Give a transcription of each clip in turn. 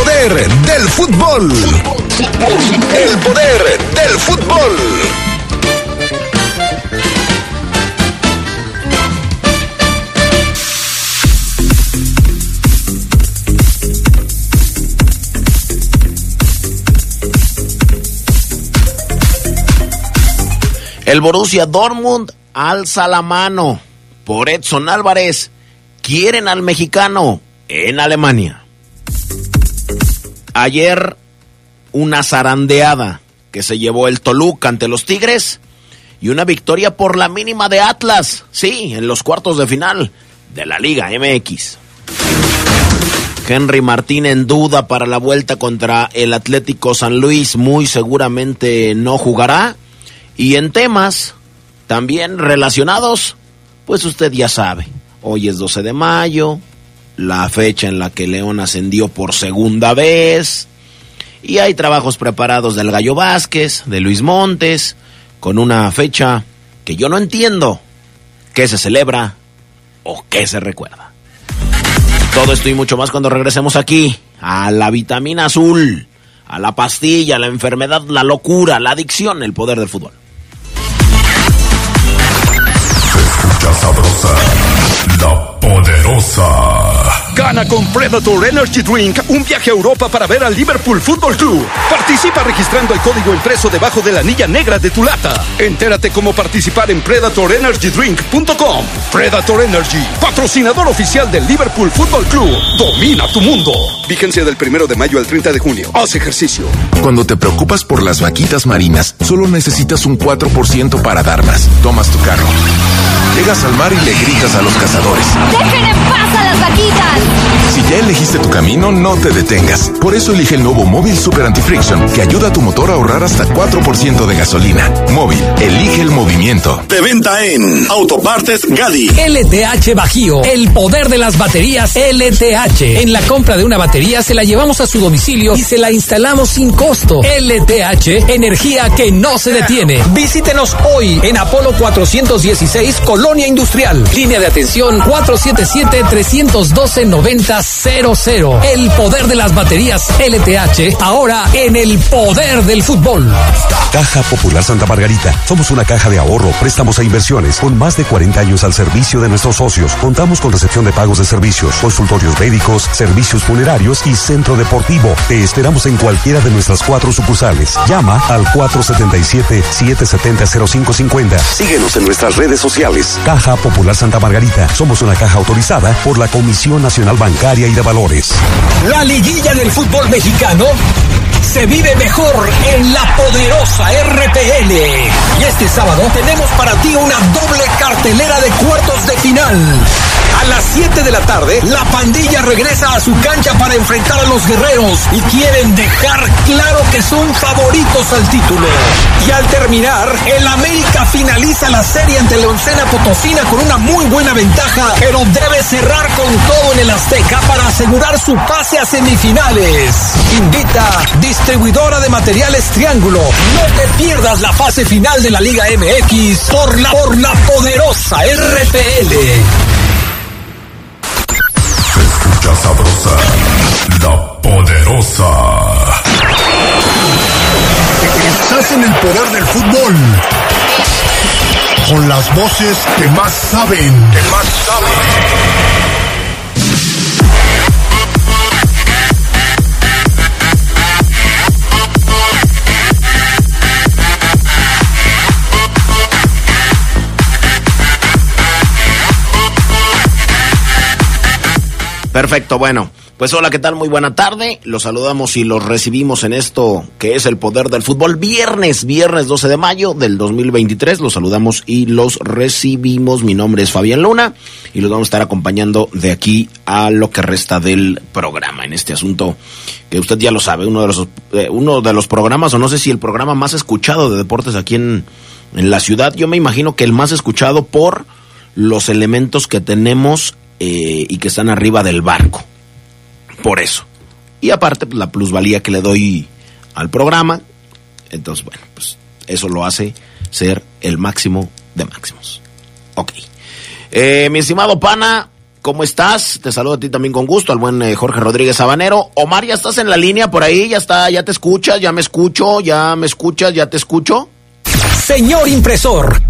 poder del fútbol. El poder del fútbol. El Borussia Dortmund alza la mano por Edson Álvarez. Quieren al mexicano en Alemania. Ayer una zarandeada que se llevó el Toluca ante los Tigres y una victoria por la mínima de Atlas, sí, en los cuartos de final de la Liga MX. Henry Martín en duda para la vuelta contra el Atlético San Luis, muy seguramente no jugará. Y en temas también relacionados, pues usted ya sabe, hoy es 12 de mayo, la fecha en la que León ascendió por segunda vez, y hay trabajos preparados del Gallo Vázquez, de Luis Montes, con una fecha que yo no entiendo qué se celebra o qué se recuerda. Todo esto y mucho más cuando regresemos aquí a la vitamina azul, a la pastilla, la enfermedad, la locura, la adicción, el poder del fútbol. sabrosa, la poderosa. Gana con Predator Energy Drink un viaje a Europa para ver al Liverpool Football Club. Participa registrando el código impreso debajo de la anilla negra de tu lata. Entérate cómo participar en PredatorEnergyDrink.com. Predator Energy, patrocinador oficial del Liverpool Football Club. Domina tu mundo. Vigencia del primero de mayo al 30 de junio. Haz ejercicio. Cuando te preocupas por las vaquitas marinas, solo necesitas un 4% para dar más. Tomas tu carro. Llegas al mar y le gritas a los cazadores. ¡Dejen en paz a las vaquitas! Si ya elegiste tu camino, no te detengas. Por eso elige el nuevo Móvil Super Anti-Friction, que ayuda a tu motor a ahorrar hasta 4% de gasolina. Móvil, elige el movimiento. De venta en Autopartes Gadi. LTH Bajío, el poder de las baterías LTH. En la compra de una batería se la llevamos a su domicilio y se la instalamos sin costo. LTH, energía que no se detiene. Visítenos hoy en Apolo 416, Colonia Industrial. Línea de atención 477 312 9000. El poder de las baterías LTH, ahora en el poder del fútbol. Caja Popular Santa Margarita. Somos una caja de ahorro, préstamos e inversiones con más de 40 años al servicio de nuestros socios. Contamos con recepción de pagos de servicios, consultorios médicos, servicios funerarios y centro deportivo. Te esperamos en cualquiera de nuestras cuatro sucursales. Llama al 477-770-0550. Síguenos en nuestras redes sociales. Caja Popular Santa Margarita. Somos una caja autorizada por la Comisión Nacional Bancaria y de Valores. La liguilla del fútbol mexicano se vive mejor en la poderosa RPL. Y este sábado tenemos para ti una doble cartelera de cuartos de final. A las 7 de la tarde, la pandilla regresa a su cancha para enfrentar a los guerreros y quieren dejar claro que son favoritos al título. Y al terminar, el América finaliza la serie ante Leoncena Potosina con una muy buena ventaja, pero debe cerrar con todo en el Azteca para asegurar su pase a semifinales. Invita distribuidora de materiales Triángulo. No te pierdas la fase final de la Liga MX por la, por la poderosa RPL. Se escucha sabrosa, la poderosa. Estás en el poder del fútbol. Con las voces que más saben. Que más saben. Perfecto, bueno. Pues hola, ¿qué tal? Muy buena tarde. Los saludamos y los recibimos en esto que es el poder del fútbol. Viernes, viernes 12 de mayo del 2023. Los saludamos y los recibimos. Mi nombre es Fabián Luna y los vamos a estar acompañando de aquí a lo que resta del programa en este asunto que usted ya lo sabe, uno de los, eh, uno de los programas, o no sé si el programa más escuchado de deportes aquí en, en la ciudad. Yo me imagino que el más escuchado por los elementos que tenemos eh, y que están arriba del barco. Por eso. Y aparte, pues, la plusvalía que le doy al programa. Entonces, bueno, pues eso lo hace ser el máximo de máximos. Ok. Eh, mi estimado pana, ¿cómo estás? Te saludo a ti también con gusto, al buen eh, Jorge Rodríguez Sabanero. Omar, ¿ya estás en la línea por ahí? ¿Ya está? ¿Ya te escuchas? ¿Ya me escucho? ¿Ya me escuchas? ¿Ya te escucho? Señor impresor.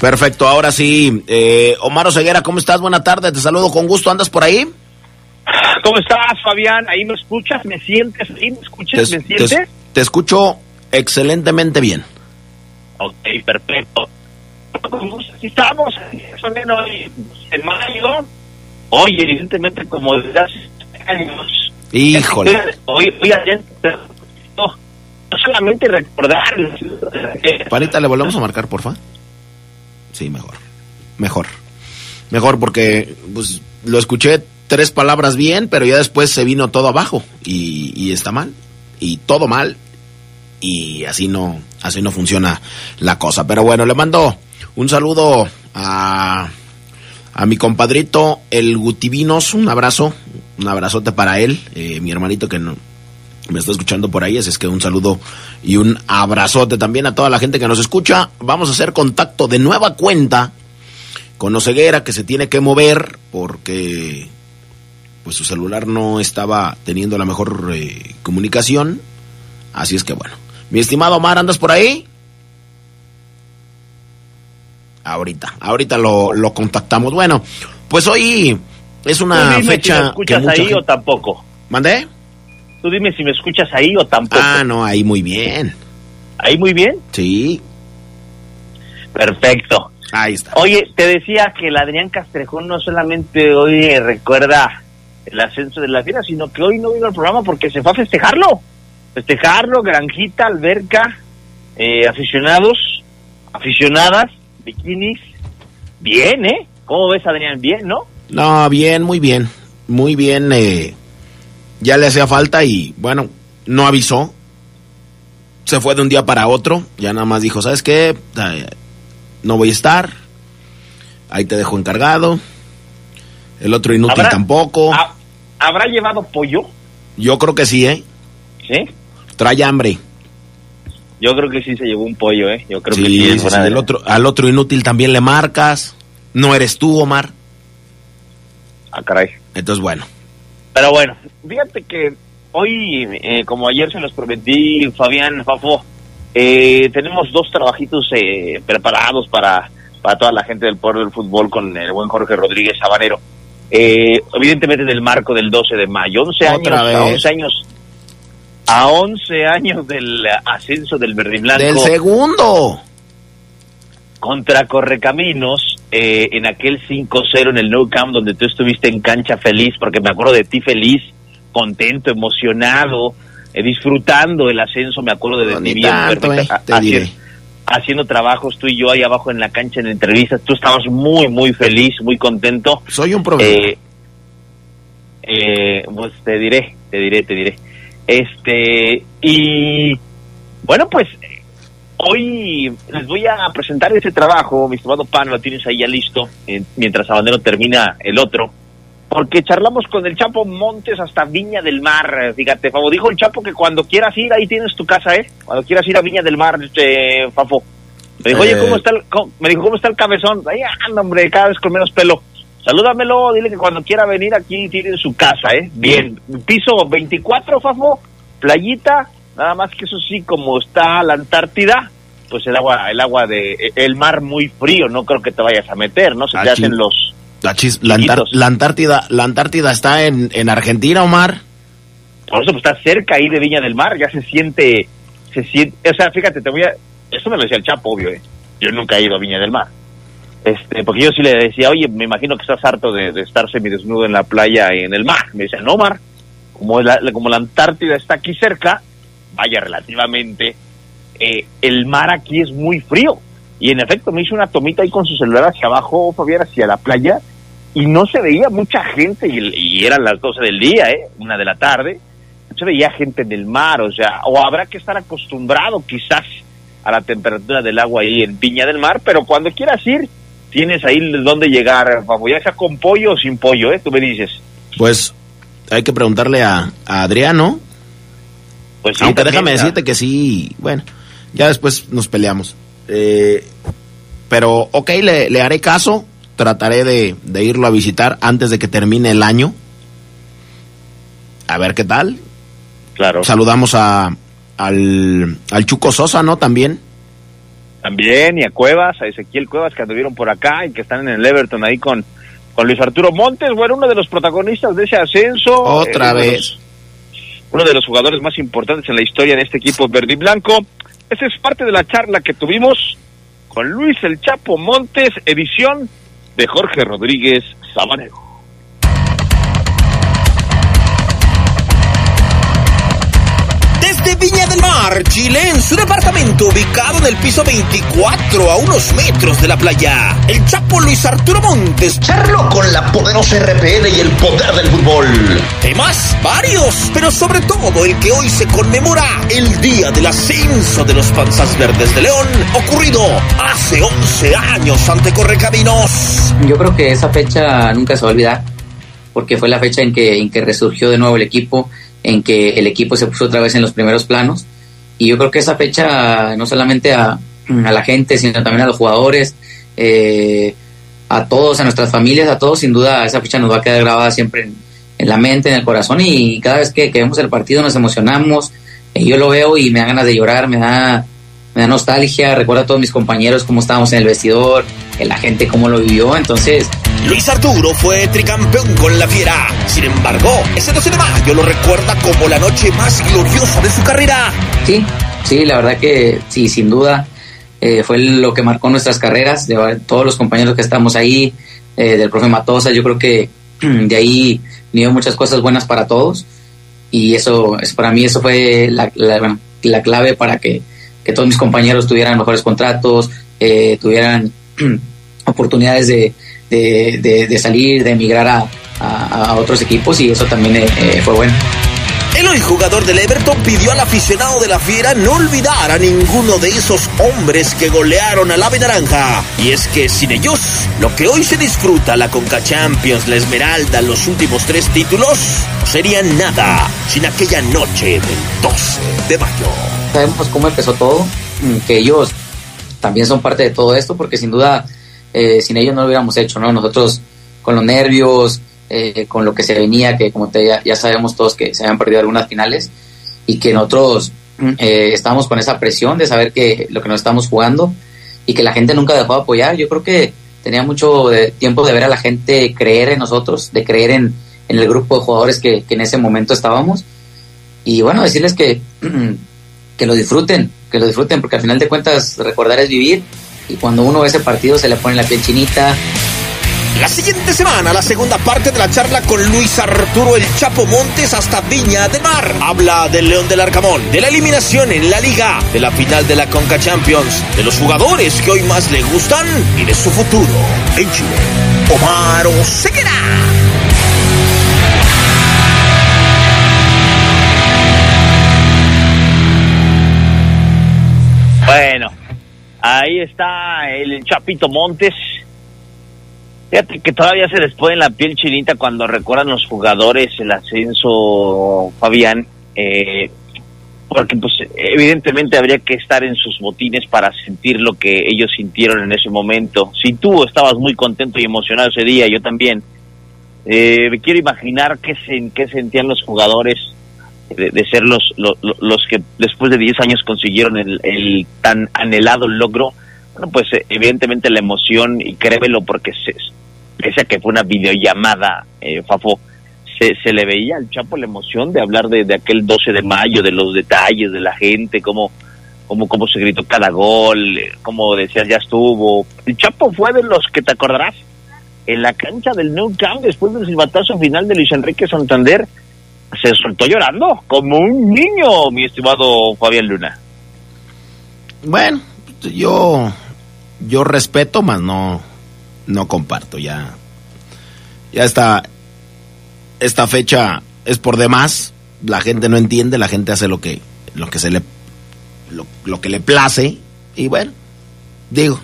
Perfecto, ahora sí. Eh, Omar Oseguera, ¿cómo estás? Buena tarde, te saludo con gusto. ¿Andas por ahí? ¿Cómo estás, Fabián? ¿Ahí me escuchas? ¿Me sientes? ¿Ahí me escuchas? Te, ¿Me sientes? te- te escucho excelentemente bien. Ok, perfecto. Aquí estamos, hoy en mayo. Oye, evidentemente, como desde hace años. Híjole. Hoy, hoy no, no solamente recordar. Panita, ¿le volvemos a marcar, porfa? Sí, mejor. Mejor. Mejor porque pues, lo escuché tres palabras bien, pero ya después se vino todo abajo y, está mal. Y todo mal. Y así no, así no funciona la cosa. Pero bueno, le mando un saludo a, a mi compadrito, el Gutivinos. Un abrazo, un abrazote para él, eh, mi hermanito que no, me está escuchando por ahí, así es que un saludo y un abrazote también a toda la gente que nos escucha. Vamos a hacer contacto de nueva cuenta con Oseguera que se tiene que mover porque pues su celular no estaba teniendo la mejor eh, comunicación. Así es que bueno. Mi estimado Omar, ¿andas por ahí? Ahorita, ahorita lo, lo contactamos. Bueno, pues hoy es una fecha escuchas mucha ahí gente- o tampoco. ¿Mandé? Tú dime si me escuchas ahí o tampoco. Ah, no, ahí muy bien. Ahí muy bien. Sí, Perfecto. ahí está. Oye, te decía que el Adrián Castrejón no solamente hoy recuerda el ascenso de la fiera, sino que hoy no vino al programa porque se fue a festejarlo. Festejarlo, granjita, alberca, eh, aficionados, aficionadas, bikinis. Bien, ¿eh? ¿Cómo ves, Adrián? Bien, ¿no? No, bien, muy bien. Muy bien. eh, ya le hacía falta y bueno, no avisó. Se fue de un día para otro. Ya nada más dijo, ¿sabes qué? No voy a estar. Ahí te dejo encargado. El otro inútil ¿Habrá- tampoco. ha- ¿Habrá llevado pollo? Yo creo que sí, ¿eh? ¿Sí? Trae hambre. Yo creo que sí se llevó un pollo, ¿eh? Yo creo Sí, que sí. sí, sí, el otro, al otro inútil también le marcas. No eres tú, Omar. Ah, caray. Entonces, bueno. Pero bueno, fíjate que hoy, eh, como ayer se los prometí, Fabián, Fafo, eh, tenemos dos trabajitos eh, preparados para, para toda la gente del pueblo del fútbol con el buen Jorge Rodríguez Sabanero. Eh, evidentemente en el marco del 12 de mayo, 11 Otra años, a vez. 11 años, a 11 años del ascenso del Verde Blanco Del segundo. contra Correcaminos eh, en aquel 5-0 en el Nou Camp donde tú estuviste en cancha feliz, porque me acuerdo de ti feliz, contento, emocionado, eh, disfrutando el ascenso, me acuerdo de, No, ti bien, tanto, perfecta- eh, te haciendo, haciendo trabajos tú y yo ahí abajo en la cancha en entrevistas, tú estabas muy, muy feliz, muy contento. Soy un problema. Eh, pues te diré, te diré, te diré. Este, y bueno, pues hoy les voy a presentar ese trabajo, mi estimado Pan, lo tienes ahí ya listo, eh, mientras Abandero termina el otro, porque charlamos con el Chapo Montes hasta Viña del Mar, eh, fíjate, Favo, dijo el Chapo que cuando quieras ir, ahí tienes tu casa, ¿eh? Cuando quieras ir a Viña del Mar, este, Fafo. Me dijo, oye, Eh. ¿cómo está el, cómo- me dijo, ¿cómo está el cabezón? Ahí anda, hombre, cada vez con menos pelo. Salúdamelo, dile que cuando quiera venir aquí tiene su casa, ¿eh? Bien. Piso 24, Fafo, playita, nada más que eso sí, como está la Antártida, pues el agua, el agua de, el mar muy frío, no creo que te vayas a meter, ¿no? Se te Aquí. hacen los, La, Antar- la Antártida, la Antártida está en, en Argentina, Omar. por eso pues está cerca ahí de Viña del Mar, ya se siente, se siente, o sea, fíjate, te voy a, eso me lo decía el Chapo, obvio, ¿eh? Yo nunca he ido a Viña del Mar. Este, porque yo sí le decía, oye, me imagino que estás harto de, de estar semidesnudo en la playa y en el mar. Me dice, no, Mar, como la, como la Antártida está aquí cerca, vaya relativamente, eh, el mar aquí es muy frío. y en efecto me hizo una tomita ahí con su celular hacia abajo, Fabián, hacia la playa, y no se veía mucha gente, y, eran las 12 del día, ¿eh? una de la tarde, no se veía gente en el mar, o sea, o habrá que estar acostumbrado quizás a la temperatura del agua ahí en Viña del Mar, pero cuando quieras ir, tienes ahí donde llegar, Fabo, ya sea con pollo o sin pollo, ¿eh? Tú me dices. Pues hay que preguntarle a Adriano. Pues sí, Aunque también, déjame decirte que sí, bueno, ya después nos peleamos. Eh, pero, ok, le, le haré caso, trataré de, de irlo a visitar antes de que termine el año. A ver qué tal. Claro. Saludamos a, al, al Chuco Sosa, ¿no? También. También, y a Cuevas, a Ezequiel Cuevas que anduvieron por acá y que están en el Everton ahí con, con Luis Arturo Montes, bueno, uno de los protagonistas de ese ascenso. Otra eh, vez. Uno de los jugadores más importantes en la historia de este equipo verde y blanco. Esa es parte de la charla que tuvimos con Luis El Chapo Montes, edición de Jorge Rodríguez Sabanero. Viña del Mar, Chile, en su departamento ubicado en el piso 24 a unos metros de la playa, el Chapo Luis Arturo Montes. Charlo con la poderosa RPL y el poder del fútbol. Temas varios, pero sobre todo el que hoy se conmemora el día del ascenso de los Panzas Verdes de León, ocurrido hace 11 años ante Correcaminos. Yo creo que esa fecha nunca se va a olvidar, porque fue la fecha en que, en que resurgió de nuevo el equipo, en que el equipo se puso otra vez en los primeros planos. Y yo creo que esa fecha, no solamente a, la gente, sino también a los jugadores, eh, a todos, a nuestras familias, a todos, sin duda esa fecha nos va a quedar grabada siempre en, la mente, en el corazón. Y cada vez que, que vemos el partido nos emocionamos. Eh, yo lo veo y me da ganas de llorar, me da, me da nostalgia. Recuerdo a todos mis compañeros cómo estábamos en el vestidor, eh, la gente cómo lo vivió. Entonces, Luis Arturo fue tricampeón con la Fiera. Sin embargo, ese 12 de mayo lo recuerda como la noche más gloriosa de su carrera. Sí, sí, la verdad que sí, sin duda eh, fue lo que marcó nuestras carreras, de todos los compañeros que estamos ahí, eh, del profe Matosa, yo creo que de ahí vinieron muchas cosas buenas para todos y eso, es para mí eso fue la, la- la clave para que, que todos mis compañeros tuvieran mejores contratos, eh, tuvieran oportunidades de, de, salir, de emigrar a, a- a otros equipos y eso también eh, eh, fue bueno. El hoy jugador del Everton pidió al aficionado de la Fiera no olvidar a ninguno de esos hombres que golearon al Ave Naranja. Y es que sin ellos, lo que hoy se disfruta, la Conca Champions, la Esmeralda, los últimos tres títulos, no serían nada sin aquella noche del 12 de mayo. Sabemos cómo empezó todo, mm, que ellos también son parte de todo esto, porque sin duda eh, sin ellos no lo hubiéramos hecho, ¿no? Nosotros con los nervios, eh, con lo que se venía, que como te, ya, ya sabemos todos que se habían perdido algunas finales y que nosotros mm, eh, estábamos con esa presión de saber que lo que nos estamos jugando y que la gente nunca dejó de apoyar. Yo creo que tenía mucho de- tiempo de ver a la gente creer en nosotros, de creer en, en el grupo de jugadores que, que en ese momento estábamos. Y bueno, decirles que que lo disfruten, que lo disfruten, porque al final de cuentas recordar es vivir y cuando uno ve ese partido se le pone la piel chinita. La siguiente semana, la segunda parte de la charla con Luis Arturo El Chapo Montes hasta Viña del Mar. Habla del León del Arcamón, de la eliminación en la liga, de la final de la Conca Champions, de los jugadores que hoy más le gustan y de su futuro en Chile. Omar Oseguera. Bueno, ahí está el Chapito Montes. Fíjate que todavía se les pone la piel chinita cuando recuerdan los jugadores el ascenso, Fabián, eh, porque pues evidentemente habría que estar en sus botines para sentir lo que ellos sintieron en ese momento. Si tú estabas muy contento y emocionado ese día, yo también. Eh, me quiero imaginar qué, se, qué sentían los jugadores de, ser los, los, que después de 10 años consiguieron el, el tan anhelado logro. Bueno, pues eh, evidentemente la emoción, y créemelo porque se, pese a que fue una videollamada, eh, Fafo, se, se le veía al Chapo la emoción de hablar de, de aquel 12 de mayo, de los detalles, de la gente, cómo, cómo, cómo se gritó cada gol, cómo decías ya estuvo. El Chapo fue de los que te acordarás en la cancha del New Camp después del silbatazo final de Luis Enrique Santander se soltó llorando como un niño, mi estimado Fabián Luna. Bueno, yo yo respeto, más no, no comparto. Ya, ya está, esta fecha es por demás. La gente no entiende, la gente hace lo que, lo que se le, lo, lo que le place. Y bueno, digo,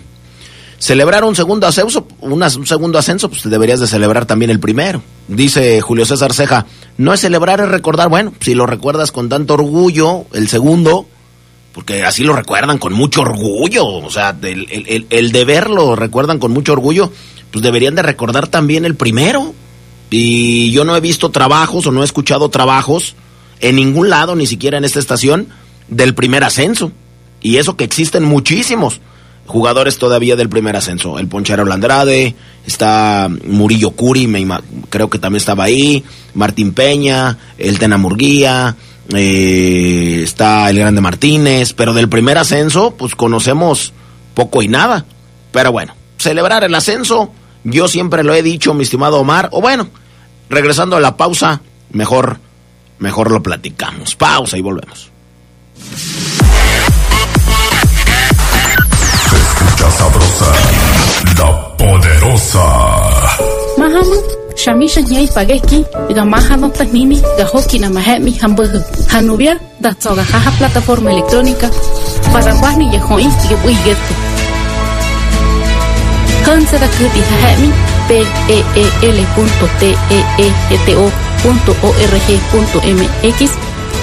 celebrar un segundo ascenso, un segundo ascenso, pues deberías de celebrar también el primero. Dice Julio César Ceja, no es celebrar, es recordar. Bueno, si lo recuerdas con tanto orgullo, el segundo, porque así lo recuerdan con mucho orgullo, o sea, el, el, el deber lo recuerdan con mucho orgullo, pues deberían de recordar también el primero. Y yo no he visto trabajos o no he escuchado trabajos en ningún lado, ni siquiera en esta estación, del primer ascenso. Y eso que existen muchísimos jugadores todavía del primer ascenso. El Ponchero Landrade, está Murillo Curi, me creo que también estaba ahí, Martín Peña, el Tena Murguía, eh, está el Grande Martínez, pero del primer ascenso, pues conocemos poco y nada. Pero bueno, celebrar el ascenso, yo siempre lo he dicho, mi estimado Omar, o bueno, regresando a la pausa, mejor, mejor lo platicamos. Pausa y volvemos. Sabrosa, la poderosa. Mahama, Shamisha Nyai Pageki, ga Mahama Tanini, ga Hoki na Mahemi Hamburg. Hanubia, da Tsoga Jaja plataforma electrónica, para Wani Yehoi, que voy gueto. Hansa da Kuti Hahemi, p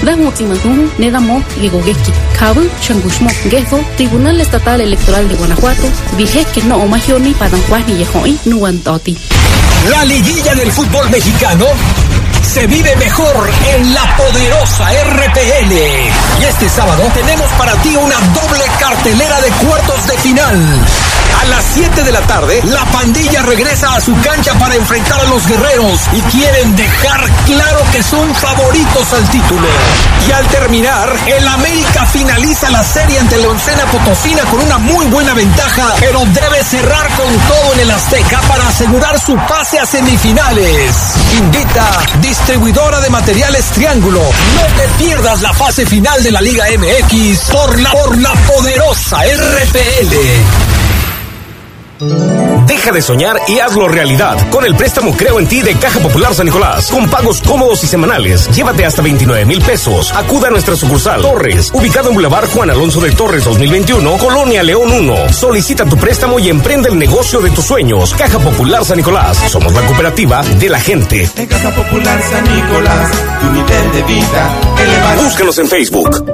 Dan Otimagumu, Nedamo, Gigogeki, Kabu, Changushmo, Gezo, Tribunal Estatal Electoral de Guanajuato, dije que no omagioni para Juani Yehoi, Nuantoti. La liguilla del fútbol mexicano se vive mejor en la poderosa RPL. Y este sábado tenemos para ti una doble cartelera de cuartos de final. A las 7 de la tarde, la pandilla regresa a su cancha para enfrentar a los guerreros y quieren dejar claro que son favoritos al título. Y al terminar, el América finaliza la serie ante Leoncena Potosina con una muy buena ventaja, pero debe cerrar con todo en el Azteca para asegurar su pase a semifinales. Invita distribuidora de materiales Triángulo. No te pierdas la fase final de la Liga MX por la, por la poderosa RPL. Deja de soñar y hazlo realidad con el préstamo Creo en ti de Caja Popular San Nicolás. Con pagos cómodos y semanales. Llévate hasta 29 mil pesos. Acuda a nuestra sucursal Torres, ubicado en Boulevard Juan Alonso de Torres 2021, Colonia León 1. Solicita tu préstamo y emprende el negocio de tus sueños. Caja Popular San Nicolás. Somos la cooperativa de la gente. En Caja Popular San Nicolás, tu nivel de vida elevado. Búscanos en Facebook.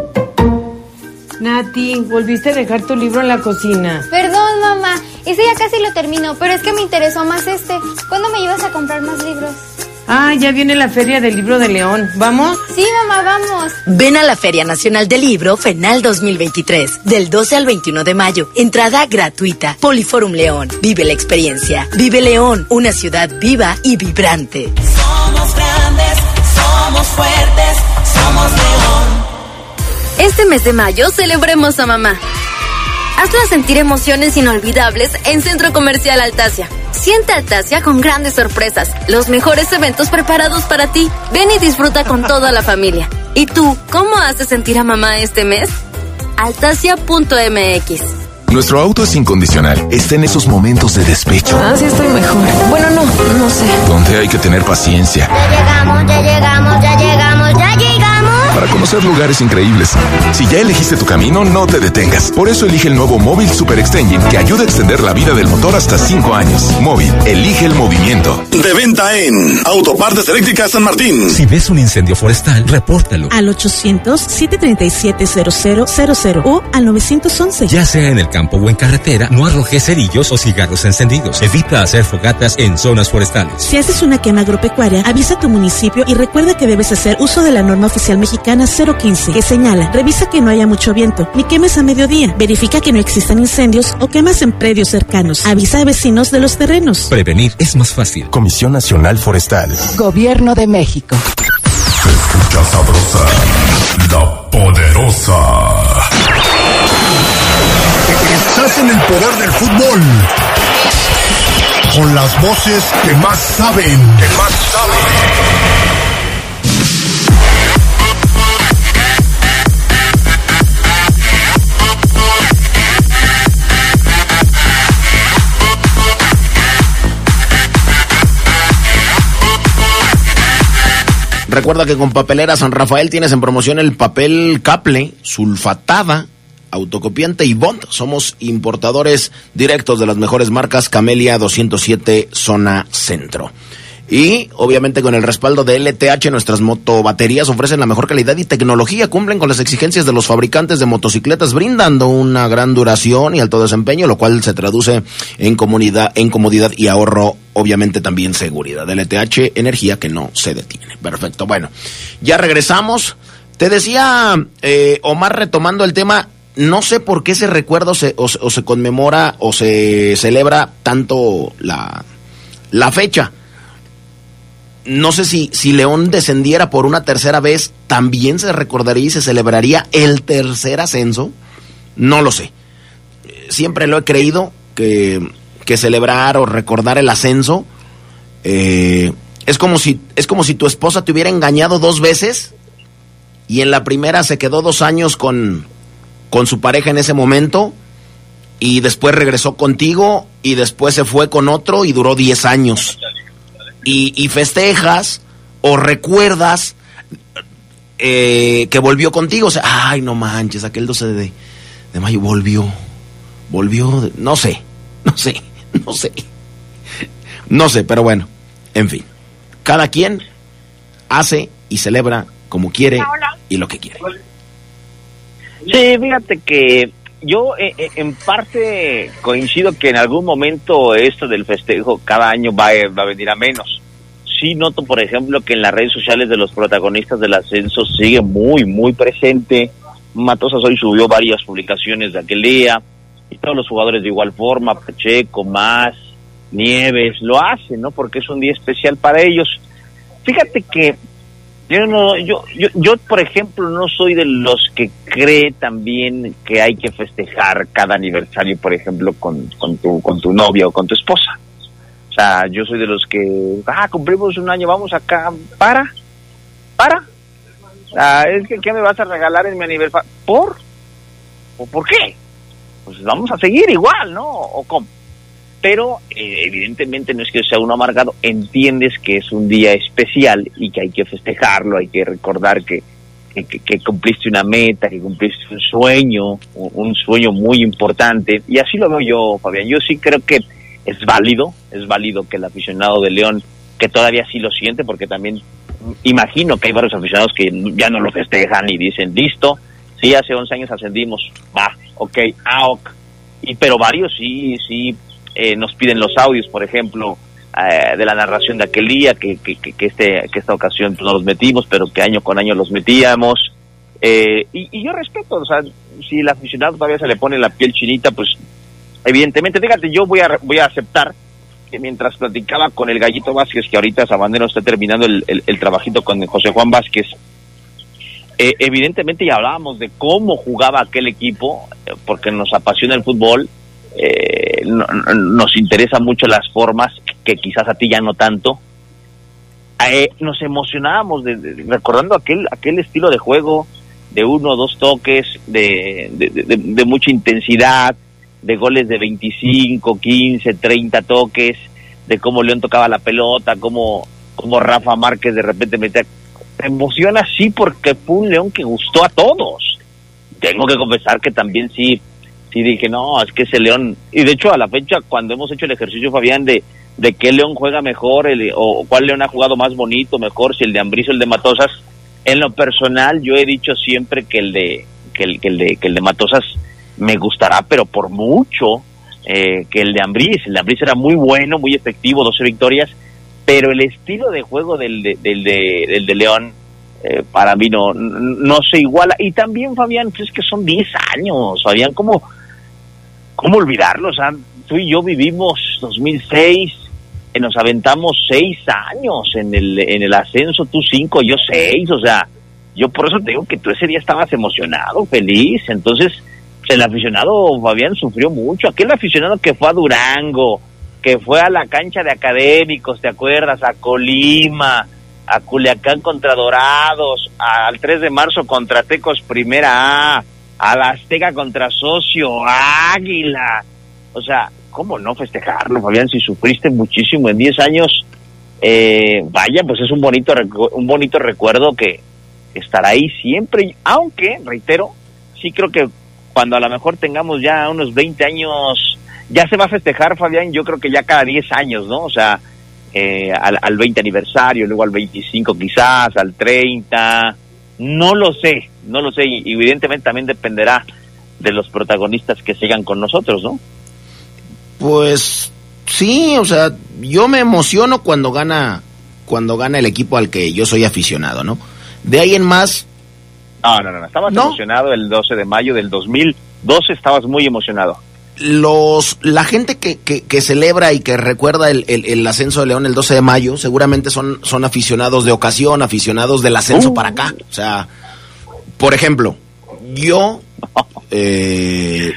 Nati, volviste a dejar tu libro en la cocina. Perdón, mamá. Ese ya casi lo termino, pero es que me interesó más este. ¿Cuándo me llevas a comprar más libros? Ah, ya viene la Feria del Libro de León. ¿Vamos? Sí, mamá, vamos. Ven a la Feria Nacional del Libro FENAL 2023, del 12 al 21 de mayo. Entrada gratuita. Poliforum León. Vive la experiencia. Vive León, una ciudad viva y vibrante. Somos grandes, somos fuertes, somos León. Este mes de mayo celebremos a mamá. Hazla sentir emociones inolvidables en Centro Comercial Altasia. Siente Altasia con grandes sorpresas, los mejores eventos preparados para ti. Ven y disfruta con toda la familia. ¿Y tú, cómo haces sentir a mamá este mes? Altasia.mx Nuestro auto es incondicional. Está en esos momentos de despecho. Ah, sí estoy mejor. Bueno, no, no sé. Donde hay que tener paciencia. Ya llegamos, ya llegamos, ya llegamos, ya llegamos. Para conocer lugares increíbles. Si ya elegiste tu camino, no te detengas. Por eso elige el nuevo Móvil Super Extension que ayuda a extender la vida del motor hasta 5 años. Móvil, elige el movimiento. De venta en Autopartes Eléctricas San Martín. Si ves un incendio forestal, repórtalo. Al 800-737-0000 o al 911. Ya sea en el campo o en carretera, no arrojes cerillos o cigarros encendidos. Evita hacer fogatas en zonas forestales. Si haces una quema agropecuaria, avisa a tu municipio y recuerda que debes hacer uso de la norma oficial mexicana 015, que señala, revisa que no haya mucho viento, ni quemes a mediodía, verifica que no existan incendios o quemas en predios cercanos. Avisa a vecinos de los terrenos. Prevenir es más fácil. Comisión Nacional Forestal. Gobierno de México. Se escucha sabrosa, la poderosa. Estás en el poder del fútbol. Con las voces que más saben. Que más saben. Recuerda que con Papelera San Rafael tienes en promoción el papel caple, sulfatada, autocopiante y bond. Somos importadores directos de las mejores marcas Camelia 207 Zona Centro. Y obviamente con el respaldo de LTH nuestras motobaterías ofrecen la mejor calidad y tecnología, cumplen con las exigencias de los fabricantes de motocicletas, brindando una gran duración y alto desempeño, lo cual se traduce en comodidad, en comodidad y ahorro, obviamente también seguridad. LTH, energía que no se detiene. Perfecto. Bueno, ya regresamos. Te decía, eh, Omar, retomando el tema, no sé por qué se recuerda o se, o, o se conmemora o se celebra tanto la, la fecha no sé si, si León descendiera por una tercera vez, también se recordaría y se celebraría el tercer ascenso. No lo sé. Siempre lo he creído que, que celebrar o recordar el ascenso eh, es como si es como si tu esposa te hubiera engañado dos veces y en la primera se quedó dos años con, con su pareja en ese momento y después regresó contigo y después se fue con otro y duró diez años y, y festejas o recuerdas eh, que volvió contigo. O sea, ay, no manches, aquel 12 de, de mayo volvió. Volvió, no sé, no sé, no sé. No sé, pero bueno, en fin. Cada quien hace y celebra como quiere y lo que quiere. Sí, fíjate que yo eh, eh, en parte coincido que en algún momento esto del festejo cada año va, a- va a venir a menos. Sí noto, por ejemplo, que en las redes sociales de los protagonistas del ascenso sigue muy, muy presente. Matosas hoy subió varias publicaciones de aquel día y todos los jugadores de igual forma, Pacheco, Más, Nieves, lo hacen, ¿no? Porque es un día especial para ellos. Fíjate que yo no, yo, yo, yo, por ejemplo, no soy de los que cree también que hay que festejar cada aniversario, por ejemplo, con, con tu, con tu novia o con tu esposa. O sea, yo soy de los que, ah, cumplimos un año, vamos acá, para, para. Ah, es que, ¿qué me vas a regalar en mi aniversario? ¿Por? ¿O por qué? Pues vamos a seguir igual, ¿no? ¿O cómo? pero eh, evidentemente no es que sea un amargado, entiendes que es un día especial y que hay que festejarlo, hay que recordar que, que, que- cumpliste una meta, que cumpliste un sueño, un sueño muy importante, y así lo veo yo, Fabián. Yo sí creo que es válido, es válido que el aficionado de León, que todavía sí lo siente, porque también imagino que hay varios aficionados que ya no lo festejan y dicen, listo, sí, hace 11 años ascendimos, va, ok, ah, ok. Y, pero varios sí, sí eh, nos piden los audios, por ejemplo, eh, de la narración de aquel día, que, que, que, este, que esta ocasión no los metimos, pero que año con año los metíamos. Eh, y, y yo respeto, o sea, si el aficionado todavía se le pone la piel chinita, pues evidentemente, fíjate, yo voy a, voy a aceptar que mientras platicaba con el Gallito Vázquez, que ahorita Sabanero está terminando el, el, el trabajito con José Juan Vázquez, eh, evidentemente ya hablábamos de cómo jugaba aquel equipo, eh, porque nos apasiona el fútbol, eh, no- no- nos interesan mucho las formas, que quizás a ti ya no tanto. Eh, nos emocionábamos de, recordando aquel, aquel estilo de juego de uno o dos toques, de mucha intensidad, de goles de 25, 15, 30 toques, de cómo León tocaba la pelota, cómo, cómo Rafa Márquez de repente metía te emociona sí porque fue un León que gustó a todos. Tengo que confesar que también sí, sí dije, no, es que ese León, y de hecho a la fecha cuando hemos hecho el ejercicio, Fabián, de, de qué León juega mejor, el- o cuál León ha jugado más bonito, mejor, si el de Ambriz o el de Matosas, en lo personal yo he dicho siempre que el de, que el, que el de, que el de Matosas me gustará, pero por mucho, eh, que el de Ambriz, el de Ambriz era muy bueno, muy efectivo, 12 victorias, pero el estilo de juego del de, del de, del de León eh, para mí no, no se iguala. Y también, Fabián, pues es que son 10 años, Fabián, ¿cómo, cómo olvidarlo? O sea, tú y yo vivimos 2006, eh, nos aventamos 6 años en el, en el ascenso, tú 5, yo 6, o sea, yo por eso te digo que tú ese día estabas emocionado, feliz, entonces el aficionado, Fabián, sufrió mucho. Aquel aficionado que fue a Durango, que fue a la cancha de académicos, ¿te acuerdas? A Colima, a Culiacán contra Dorados, al 3 de marzo contra Tecos Primera A, a la Azteca contra Socio, Águila. O sea, ¿cómo no festejarlo, Fabián? Si sufriste muchísimo en 10 años, eh, vaya, pues es un bonito, un bonito recuerdo que estará ahí siempre, aunque, reitero, sí creo que cuando a lo mejor tengamos ya unos 20 años, ya se va a festejar, Fabián, yo creo que ya cada 10 años, ¿no? O sea, eh, al, al 20 aniversario, luego al 25 quizás, al 30, no lo sé, no lo sé, y evidentemente también dependerá de los protagonistas que sigan con nosotros, ¿no? Pues sí, o sea, yo me emociono cuando gana cuando gana el equipo al que yo soy aficionado, ¿no? De ahí en más, No, no, no, no, estabas emocionado el 12 de mayo del 2012, estabas muy emocionado. los la gente que, que, que celebra y que recuerda el, el- el ascenso de León el 12 de mayo seguramente son, son aficionados de ocasión, aficionados del ascenso para acá. O sea, por ejemplo, yo eh,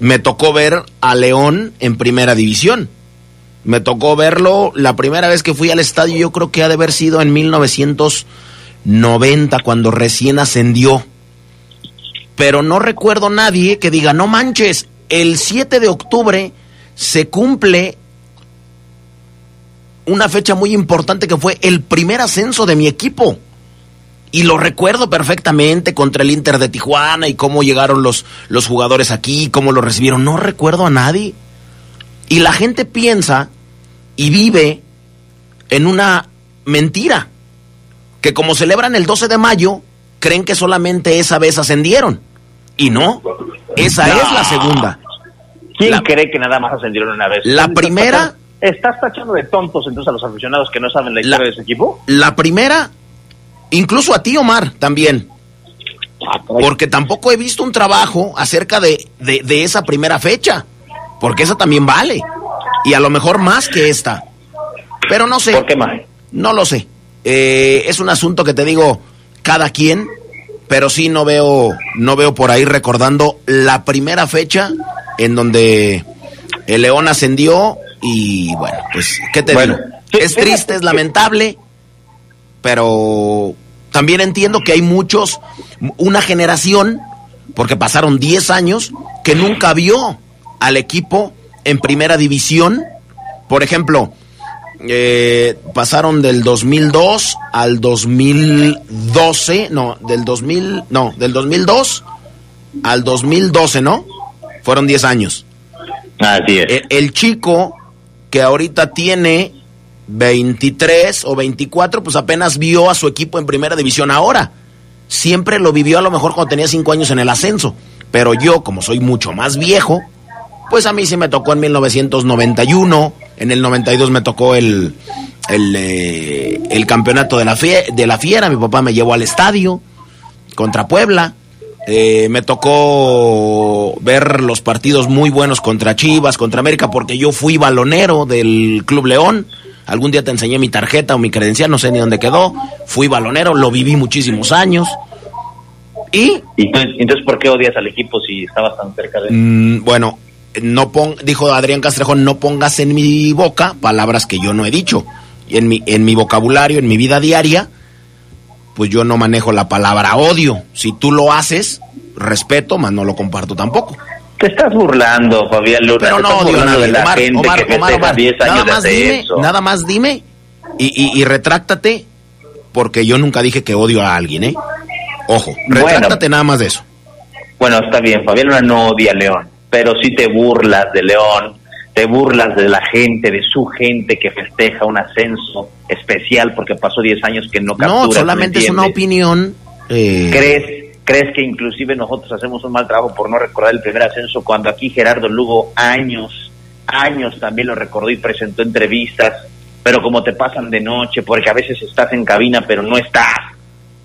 me tocó ver a León en primera división. Me tocó verlo la primera vez que fui al estadio, yo creo que ha de haber sido en 1990, cuando recién ascendió. Pero no recuerdo nadie que diga, no manches, el 7 de octubre se cumple una fecha muy importante que fue el primer ascenso de mi equipo. Y lo recuerdo perfectamente contra el Inter de Tijuana y cómo llegaron los, los jugadores aquí, cómo lo recibieron. No recuerdo a nadie. Y la gente piensa y vive en una mentira. Que como celebran el 12 de mayo, creen que solamente esa vez ascendieron. Y no, esa No. es la segunda. ¿Quién cree que nada más ascendieron una vez? La ¿Estás primera- ¿Estás tachando de tontos entonces a los aficionados que no saben la historia de ese equipo? La primera, incluso a ti, Omar, también. Porque tampoco he visto un trabajo acerca de, de, de esa primera fecha. Porque esa también vale. Y a lo mejor más que esta. Pero no sé. ¿Por qué más? No lo sé. Eh, es un asunto que te digo, cada quien. Pero sí no veo, no veo por ahí recordando la primera fecha en donde el León ascendió. Y bueno, pues, ¿qué te Bueno, digo? Es triste, es lamentable pero también entiendo que hay muchos, una generación, porque pasaron 10 años, que nunca vio al equipo en primera división. Por ejemplo, eh, pasaron del 2002 al 2012, no, del 2000, no, del 2002 al 2012, ¿no? Fueron 10 años. Así es. El, el chico que ahorita tiene 23 o 24, pues apenas vio a su equipo en primera división ahora. Siempre lo vivió a lo mejor cuando tenía 5 años en el ascenso. Pero yo, como soy mucho más viejo, pues a mí sí me tocó en 1991. En el 92 me tocó el, el, eh, el campeonato de la, fie- de la fiera. Mi papá me llevó al estadio contra Puebla. Eh, me tocó ver los partidos muy buenos contra Chivas, contra América, porque yo fui balonero del Club León. Algún día te enseñé mi tarjeta o mi credencial, no sé ni dónde quedó. Fui balonero, lo viví muchísimos años. Y, ¿Y entonces, entonces por qué odias al equipo si estabas tan cerca de él? mm, bueno, no pon, dijo Adrián Castrejón, no pongas en mi boca palabras que yo no he dicho. Y en mi, en mi vocabulario, en mi vida diaria, pues yo no manejo la palabra odio. Si tú lo haces, respeto, más no lo comparto tampoco. Te estás burlando, Fabián Luna. Pero no odio a burlando nadie. de la Omar, gente Omar, que Omar, Omar, 10 años nada más dime, ascenso. nada más dime y, y, y retráctate porque yo nunca dije que odio a alguien, ¿eh? Ojo, Bueno. retráctate nada más de eso. Bueno, está bien, Fabián Luna no odia a León, pero sí te burlas de León, te burlas de la gente, de su gente que festeja un ascenso especial porque pasó 10 años que no captura. No, ¿me solamente es una opinión. eh, ¿Crees, ¿Crees que inclusive nosotros hacemos un mal trabajo por no recordar el primer ascenso cuando aquí Gerardo Lugo años, años también lo recordó y presentó entrevistas, pero como te pasan de noche, porque a veces estás en cabina pero no estás,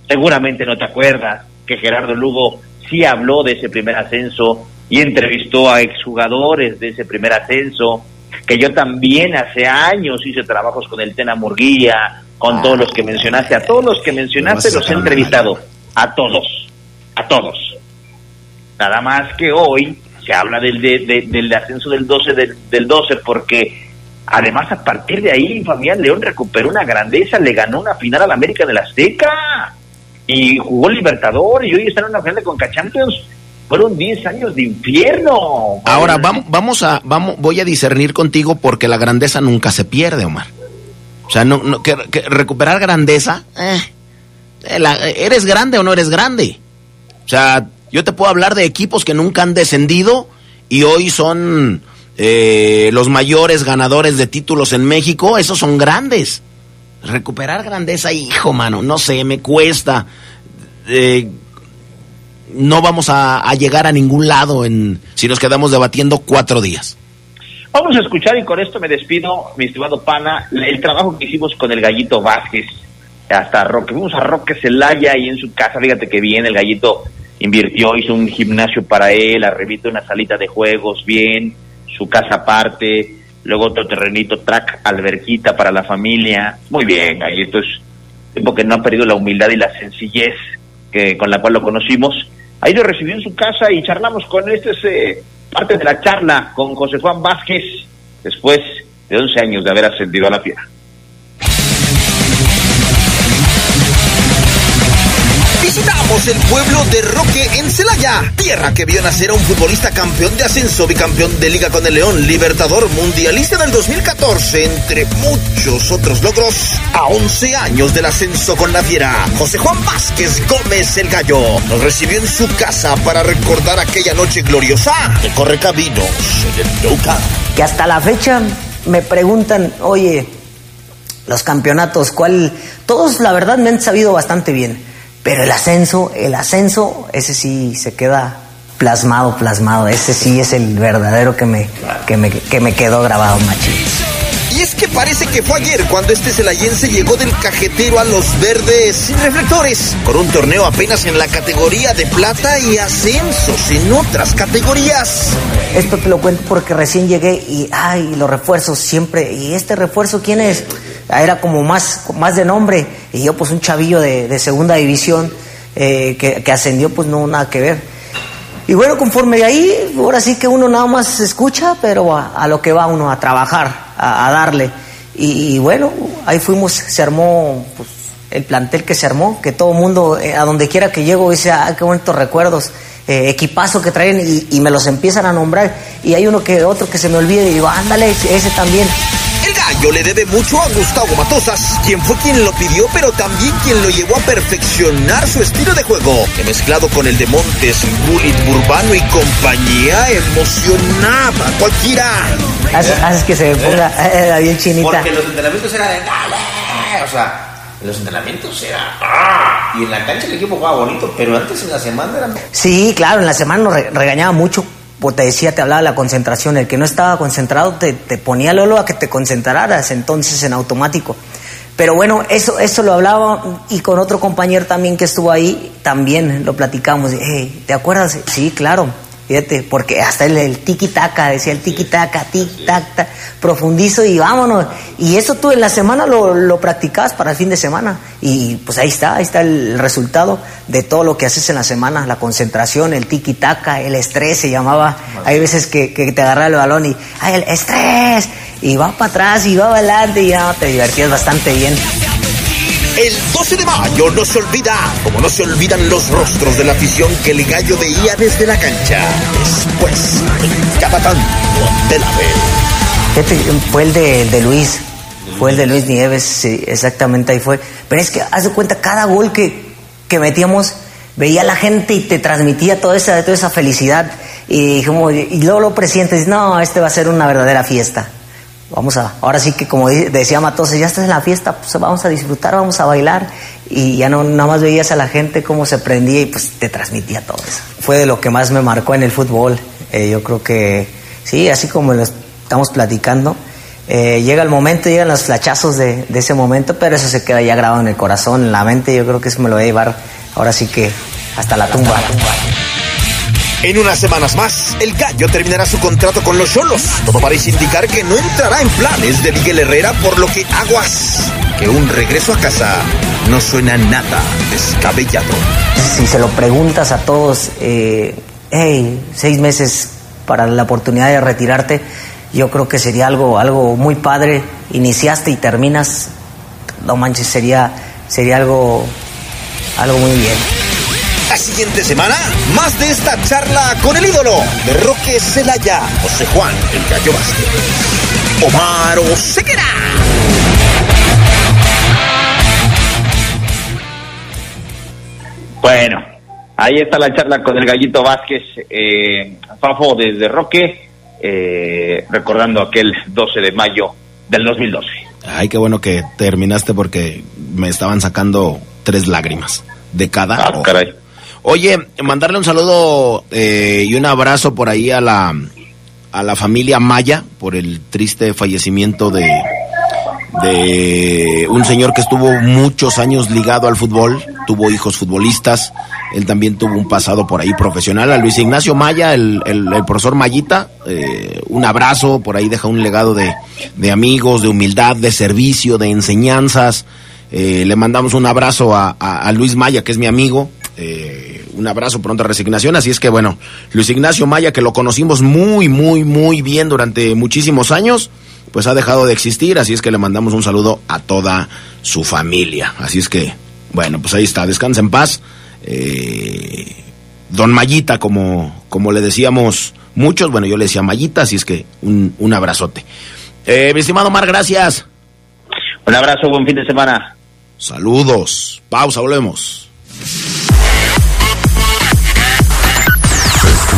seguramente no te acuerdas que Gerardo Lugo sí habló de ese primer ascenso y entrevistó a exjugadores de ese primer ascenso, que yo también hace años hice trabajos con el Tena Murguía, con todos los que mencionaste, a todos los que mencionaste los he entrevistado, a todos, a todos. Nada más que hoy se habla del, de- de- del ascenso del 12 del, del 12 porque además a partir de ahí Fabián León recuperó una grandeza, le ganó una final al América del Azteca y jugó Libertadores y hoy está en una final de Conca. Fueron 10 años de infierno. Ahora vamos, vamos a, vamos, voy a discernir contigo porque la grandeza nunca se pierde, Omar. O sea, no, no recuperar grandeza. eh, eh, ¿Eres grande o no eres grande? O sea, yo te puedo hablar de equipos que nunca han descendido y hoy son eh, los mayores ganadores de títulos en México. Esos son grandes. Recuperar grandeza, hijo, mano, no sé, me cuesta. Eh, no vamos a, llegar a ningún lado en si nos quedamos debatiendo cuatro días. Vamos a escuchar y con esto me despido, mi estimado pana, el trabajo que hicimos con el Gallito Vázquez, hasta Roque. Fuimos a Roque Celaya y en su casa, fíjate que bien, el Gallito invirtió, hizo un gimnasio para él, arrebita una salita de juegos, bien, su casa aparte, luego otro terrenito, track, alberquita para la familia. Muy bien, Gallito, es tipo que no ha perdido la humildad y la sencillez que con la cual lo conocimos. Ahí lo recibió en su casa y charlamos con este es, eh, parte de la charla con José Juan Vázquez después de 11 años de haber ascendido a la fiera. Visitamos el pueblo de Roque en Celaya, tierra que vio nacer a un futbolista campeón de ascenso, bicampeón de liga con el León, libertador mundialista del 2014, entre muchos otros logros, a 11 años del ascenso con la fiera. José Juan Vázquez Gómez el Gallo nos recibió en su casa para recordar aquella noche gloriosa de Correcaminos en el Nou Camp. que hasta la fecha me preguntan, oye, los campeonatos, ¿cuál? Todos la verdad me han sabido bastante bien, pero el ascenso, el ascenso, ese sí se queda plasmado, plasmado, ese sí es el verdadero que me, que me, que me quedó grabado, machín. Y es que parece que fue ayer cuando este celayense llegó del cajetero a los verdes sin reflectores, con un torneo apenas en la categoría de plata y ascensos en otras categorías. Esto te lo cuento porque recién llegué y, ay, los refuerzos siempre, ¿y este refuerzo quién es? Era como más, más de nombre, y yo pues un chavillo de, de segunda división eh, que, que ascendió, pues no, nada que ver. Y bueno, conforme de ahí, ahora sí que uno nada más escucha, pero a, a lo que va uno, a trabajar, a, darle. Y, bueno, ahí fuimos, se armó pues, el plantel que se armó, que todo mundo, eh, a donde quiera que llego, dice, ah, qué bonitos recuerdos, eh, equipazo que traen y, y me los empiezan a nombrar. Y hay uno que otro que se me olvida y digo, ándale, ese también. Gallo le debe mucho a Gustavo Matosas, quien fue quien lo pidió, pero también quien lo llevó a perfeccionar su estilo de juego, que mezclado con el de Montes, Gullit, Burbano y compañía, emocionaba a cualquiera. Haces, haces que se me ponga eh, la bien chinita. Porque los entrenamientos eran de dale, o sea, en los entrenamientos era ¡ah! y en la cancha el equipo jugaba bonito, pero antes en la semana era Sí, claro, en la semana nos re- regañaba mucho, porque te decía, te hablaba de la concentración, el que no estaba concentrado te, te ponía Lolo a que te concentraras, entonces en automático. Pero bueno, eso, eso lo hablaba y con otro compañero también que estuvo ahí, también lo platicamos. Hey, ¿te acuerdas? Sí, claro. Fíjate, porque hasta el, el tiki-taka, decía el tiki-taka, tic-tac, profundizo y vámonos. Y eso tú en la semana lo, lo practicabas para el fin de semana. Y pues ahí está, ahí está el resultado de todo lo que haces en la semana, la concentración, el tiki-taka, el estrés se llamaba. Hay veces que, que te agarraba el balón y, ¡ay, el estrés! Y va para atrás y va para adelante y ya te divertías bastante bien. El 12 de mayo no se olvida, como no se olvidan los rostros de la afición que el gallo veía desde la cancha. Después, el capatán de la. Fíjate, fue el de, Luis, fue el de Luis Nieves, sí, exactamente ahí fue. Pero es que haz de cuenta, cada gol que, que metíamos, veía a la gente y te transmitía toda esa, toda esa felicidad. Y, dijimos, y luego lo presientes, no, este va a ser una verdadera fiesta. Vamos a, ahora sí que como decía Matose, ya estás en la fiesta, pues vamos a disfrutar, vamos a bailar. Y ya no, nada más veías a la gente cómo se prendía y pues te transmitía todo eso. Fue de lo que más me marcó en el fútbol. Eh, yo creo que, sí, así como lo estamos platicando, eh, llega el momento, llegan los flachazos de ese momento, pero eso se queda ya grabado en el corazón, en la mente. Yo creo que eso me lo voy a llevar ahora sí que hasta la tumba. En unas semanas más, el gallo terminará su contrato con los Cholos. Todo parece indicar que no entrará en planes de Miguel Herrera, por lo que aguas, que un regreso a casa no suena nada descabellado. si se lo preguntas a todos, eh, hey, seis meses para la oportunidad de retirarte, yo creo que sería algo, algo muy padre. Iniciaste y terminas, no manches, sería, sería algo, algo muy bien. Siguiente semana, más de esta charla con el ídolo de Roque Celaya, José Juan El Gallo Vázquez, Omar Oseguera. Bueno, ahí está la charla con el Gallito Vázquez, eh, Fafo desde Roque, eh, recordando aquel 12 de mayo del 2012. Ay, qué bueno que terminaste porque me estaban sacando tres lágrimas de cada. Ah, caray. Oye, mandarle un saludo eh, y un abrazo por ahí a la a la familia Maya por el triste fallecimiento de de un señor que estuvo muchos años ligado al fútbol, tuvo hijos futbolistas, él también tuvo un pasado por ahí profesional, a Luis Ignacio Maya, el, el- el profesor Mayita, eh, un abrazo, por ahí deja un legado de, de amigos, de humildad, de servicio, de enseñanzas, eh, le mandamos un abrazo a, a- a Luis Maya, que es mi amigo, eh, un abrazo, pronta resignación, así es que bueno, Luis Ignacio Maya, que lo conocimos muy, muy, muy bien durante muchísimos años, pues ha dejado de existir, así es que le mandamos un saludo a toda su familia. Así es que, bueno, pues ahí está, descansa en paz. Eh, don Mayita, como, como le decíamos muchos, bueno, yo le decía Mayita, así es que un, un abrazote. Eh, mi estimado Mar, gracias. Un abrazo, buen fin de semana. Saludos. Pausa, volvemos.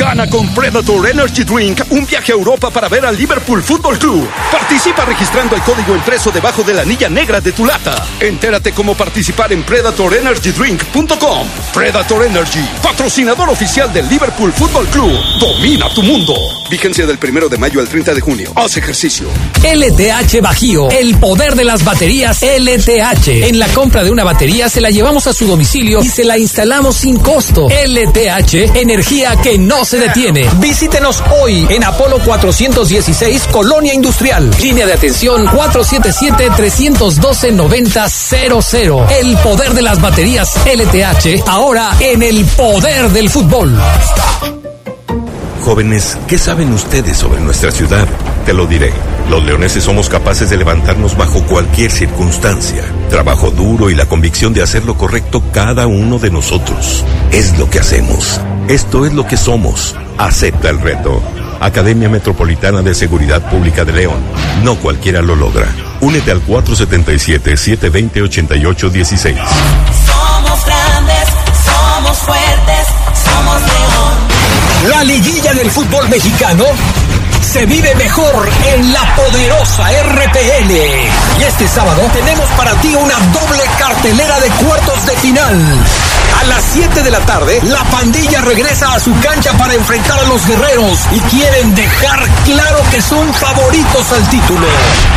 Gana con Predator Energy Drink un viaje a Europa para ver al Liverpool Football Club. Participa registrando el código impreso debajo de la anilla negra de tu lata. Entérate cómo participar en PredatorEnergyDrink.com. Predator Energy, patrocinador oficial del Liverpool Football Club. Domina tu mundo. Vigencia del primero de mayo al 30 de junio. Haz ejercicio. LTH Bajío, el poder de las baterías LTH. En la compra de una batería se la llevamos a su domicilio y se la instalamos sin costo. LTH, energía que no se detiene. Visítenos hoy en Apolo 416, Colonia Industrial. Línea de atención 477-312-9000. El poder de las baterías LTH, ahora en el poder del fútbol. Jóvenes, ¿qué saben ustedes sobre nuestra ciudad? Te lo diré. Los leoneses somos capaces de levantarnos bajo cualquier circunstancia. Trabajo duro y la convicción de hacer lo correcto cada uno de nosotros. Es lo que hacemos. Esto es lo que somos. Acepta el reto. Academia Metropolitana de Seguridad Pública de León. No cualquiera lo logra. Únete al 477-720-8816. Somos grandes, somos fuertes, somos. La liguilla del fútbol mexicano se vive mejor en la poderosa RPL. Y este sábado tenemos para ti una doble cartelera de cuartos de final. A las 7 de la tarde, la pandilla regresa a su cancha para enfrentar a los guerreros y quieren dejar claro que son favoritos al título.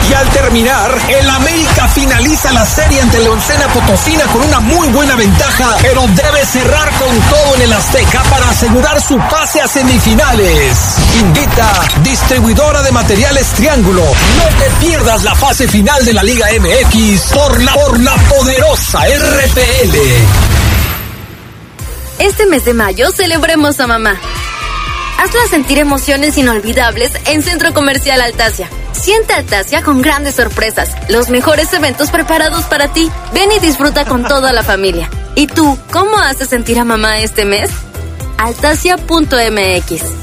Y al terminar, el América finaliza la serie ante Leoncena Potosina con una muy buena ventaja, pero debe cerrar con todo en el Azteca para asegurar su pase a semifinales. Invita distribuidora de materiales Triángulo. No te pierdas la fase final de la Liga MX por la, por la poderosa RPL. Este mes de mayo celebremos a mamá. Hazla sentir emociones inolvidables en Centro Comercial Altasia. Siente Altasia con grandes sorpresas, los mejores eventos preparados para ti. Ven y disfruta con toda la familia. ¿Y tú, cómo haces sentir a mamá este mes? Altasia.mx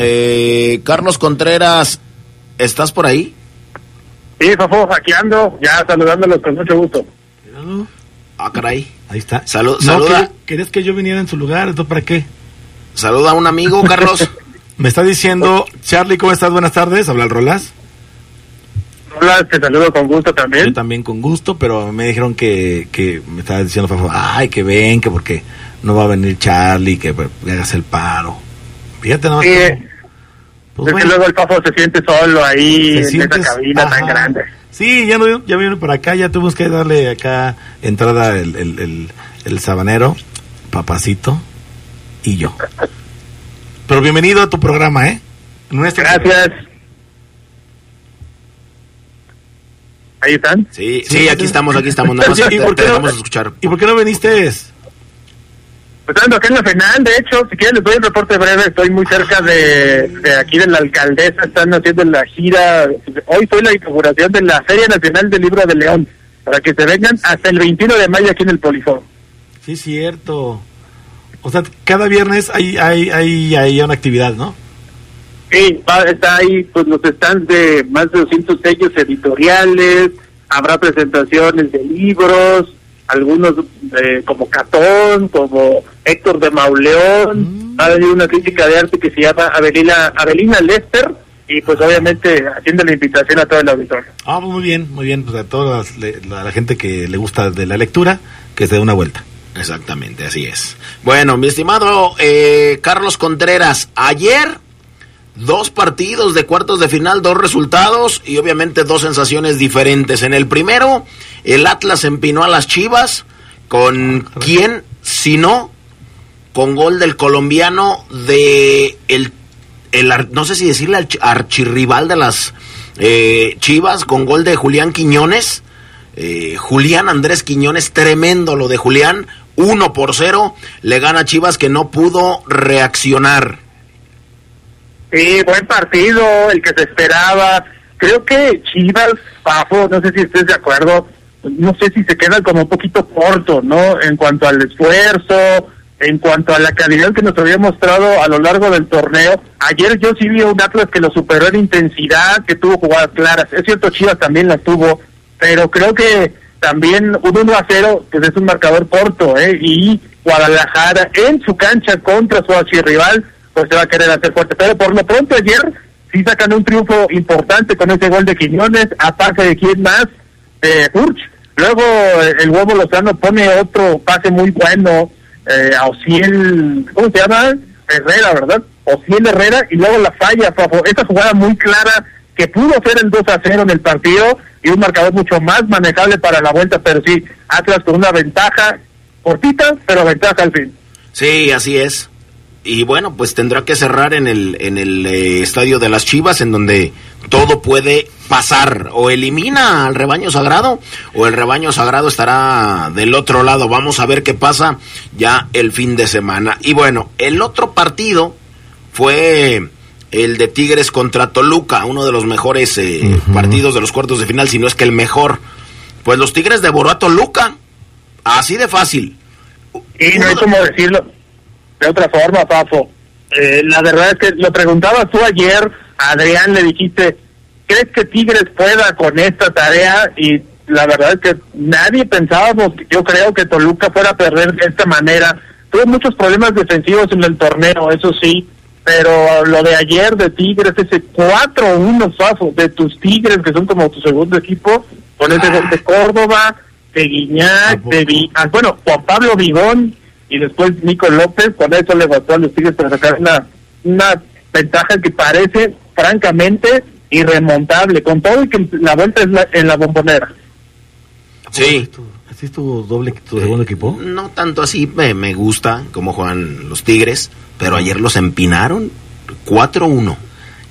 Eh, Carlos Contreras, ¿estás por ahí? Sí, Fafo, aquí ando, ya saludándolos con mucho gusto. Ah, caray. Ahí está. Salud, No, saluda, que- ¿Querías que yo viniera en su lugar? ¿Esto para qué? saluda a un amigo, Carlos. Me está diciendo, Charlie, ¿cómo estás? Buenas tardes. Habla el Rolas. Hola, te saludo con gusto también. Yo también con gusto, pero me dijeron que, que me estaba diciendo, Fafo, ay, que ven, que porque no va a venir Charlie, que pues, le hagas el paro. Fíjate nada más. Sí, cómo- es que luego el Fafo se siente solo ahí en sientes- esa cabina tan ajá. grande. Sí, ya, no, ya vino para acá, ya tuvimos que darle acá entrada el, el, el, el sabanero, papacito y yo. Pero bienvenido a tu programa, ¿eh? Nuestro Gracias. ¿Ahí están? Sí, sí, aquí estamos, aquí estamos. Nada más ¿y por qué no- escuchar. ¿Y por qué no viniste? Pues ando acá en la final, de hecho, si quieren les doy un reporte breve, estoy muy cerca de, de aquí de la alcaldesa, están haciendo la gira, hoy fue la inauguración de la Feria Nacional del Libro de León, para que se vengan hasta el 21 de mayo aquí en el Polifón. Sí, cierto. O sea, cada viernes hay, hay, hay, hay una actividad, ¿no? Sí, va- está ahí pues los stands de más de 200 sellos editoriales, habrá presentaciones de libros, algunos eh, como Catón, como Héctor de Mauleón, va a haber una crítica de arte que se llama Avelina, Avelina Lester, y pues obviamente haciendo la invitación a todo el auditorio. Ah, pues muy bien, muy bien. Pues a toda la, la gente que le gusta de la lectura, que se dé una vuelta. Exactamente, así es. Bueno, mi estimado eh, Carlos Contreras, ayer dos partidos de cuartos de final, dos resultados y obviamente dos sensaciones diferentes. En el primero, el Atlas empinó a las Chivas con quién, si no, con gol del colombiano de el, el no sé si decirle arch- archirrival de las eh, Chivas, con gol de Julián Quiñones. Eh, Julián Andrés Quiñones, tremendo lo de Julián, 1 por 0, le gana Chivas que no pudo reaccionar. Sí, buen partido, el que se esperaba. Creo que Chivas, Pafo, no sé si estés de acuerdo, no sé si se queda como un poquito corto, ¿no? En cuanto al esfuerzo, en cuanto a la calidad que nos había mostrado a lo largo del torneo. Ayer yo sí vi a un Atlas que lo superó en intensidad, que tuvo jugadas claras. Es cierto, Chivas también las tuvo, pero creo que también un 1 a 0, pues es un marcador corto, ¿eh? Y Guadalajara en su cancha contra su archirrival, pues se va a querer hacer fuerte. Pero por lo pronto ayer sí sacan un triunfo importante con ese gol de Quiñones, aparte de quién más, de Urch. Luego eh, el huevo Lozano pone otro pase muy bueno eh, a Ociel, ¿cómo se llama? Herrera, ¿verdad? Ociel Herrera, y luego la falla, Fafo. Esa jugada muy clara que pudo ser el 2 a 0 en el partido y un marcador mucho más manejable para la vuelta, pero sí, Atlas con una ventaja cortita, pero ventaja al fin. Sí, así es. Y bueno, pues tendrá que cerrar en el, en el eh, estadio de las Chivas, en donde todo puede pasar. O elimina al rebaño sagrado, o el rebaño sagrado estará del otro lado. Vamos a ver qué pasa ya el fin de semana. Y bueno, el otro partido fue el de Tigres contra Toluca, uno de los mejores eh, partidos de los cuartos de final, si no es que el mejor. Pues los Tigres devoró a Toluca, así de fácil. Y no hay como decirlo de otra forma, Pafo. Eh, la verdad es que lo preguntabas tú ayer, Adrián le dijiste, ¿crees que Tigres pueda con esta tarea? Y la verdad es que nadie pensábamos, yo creo que Toluca fuera a perder de esta manera. Tuvo muchos problemas defensivos en el torneo, eso sí, pero lo de ayer de Tigres, ese 4-1, Pafo, de tus Tigres, que son como tu segundo equipo, con ese gol de Córdoba, de Guiñac, de ah, bueno, Juan Pablo Vigón y después Nico López, con eso le bastó a los Tigres para sacar una, una ventaja que parece francamente irremontable, con todo y que la vuelta es la- en la bombonera. Sí. ¿Así es tu doble, tu segundo equipo? No tanto así, me, me gusta cómo juegan los Tigres, pero ayer los empinaron 4-1.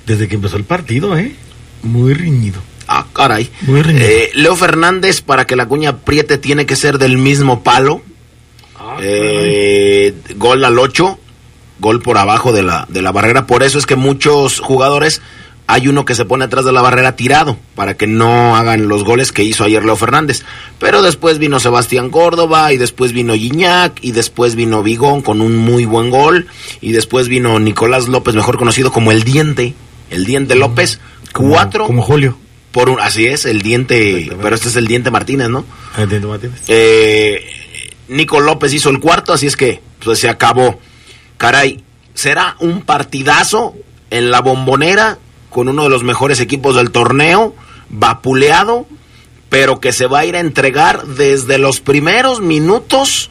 Desde que empezó el partido, ¿eh? Muy riñido. Ah, caray. Muy riñido. Eh, Leo Fernández, para que la cuña apriete, tiene que ser del mismo palo. Eh, gol al 8, gol por abajo de la, de la barrera. Por eso es que muchos jugadores, hay uno que se pone atrás de la barrera tirado, para que no hagan los goles que hizo ayer Leo Fernández. Pero después vino Sebastián Córdoba, y después vino Guiñac, y después vino Vigón con un muy buen gol, y después vino Nicolás López, mejor conocido como El Diente, El Diente López. Cuatro. Como Julio. por un, así es, el diente, pero este es el diente Martínez, ¿no? El diente Martínez. Eh, Nico López hizo el cuarto, así es que pues se acabó. Caray, será un partidazo en la bombonera con uno de los mejores equipos del torneo, vapuleado, pero que se va a ir a entregar desde los primeros minutos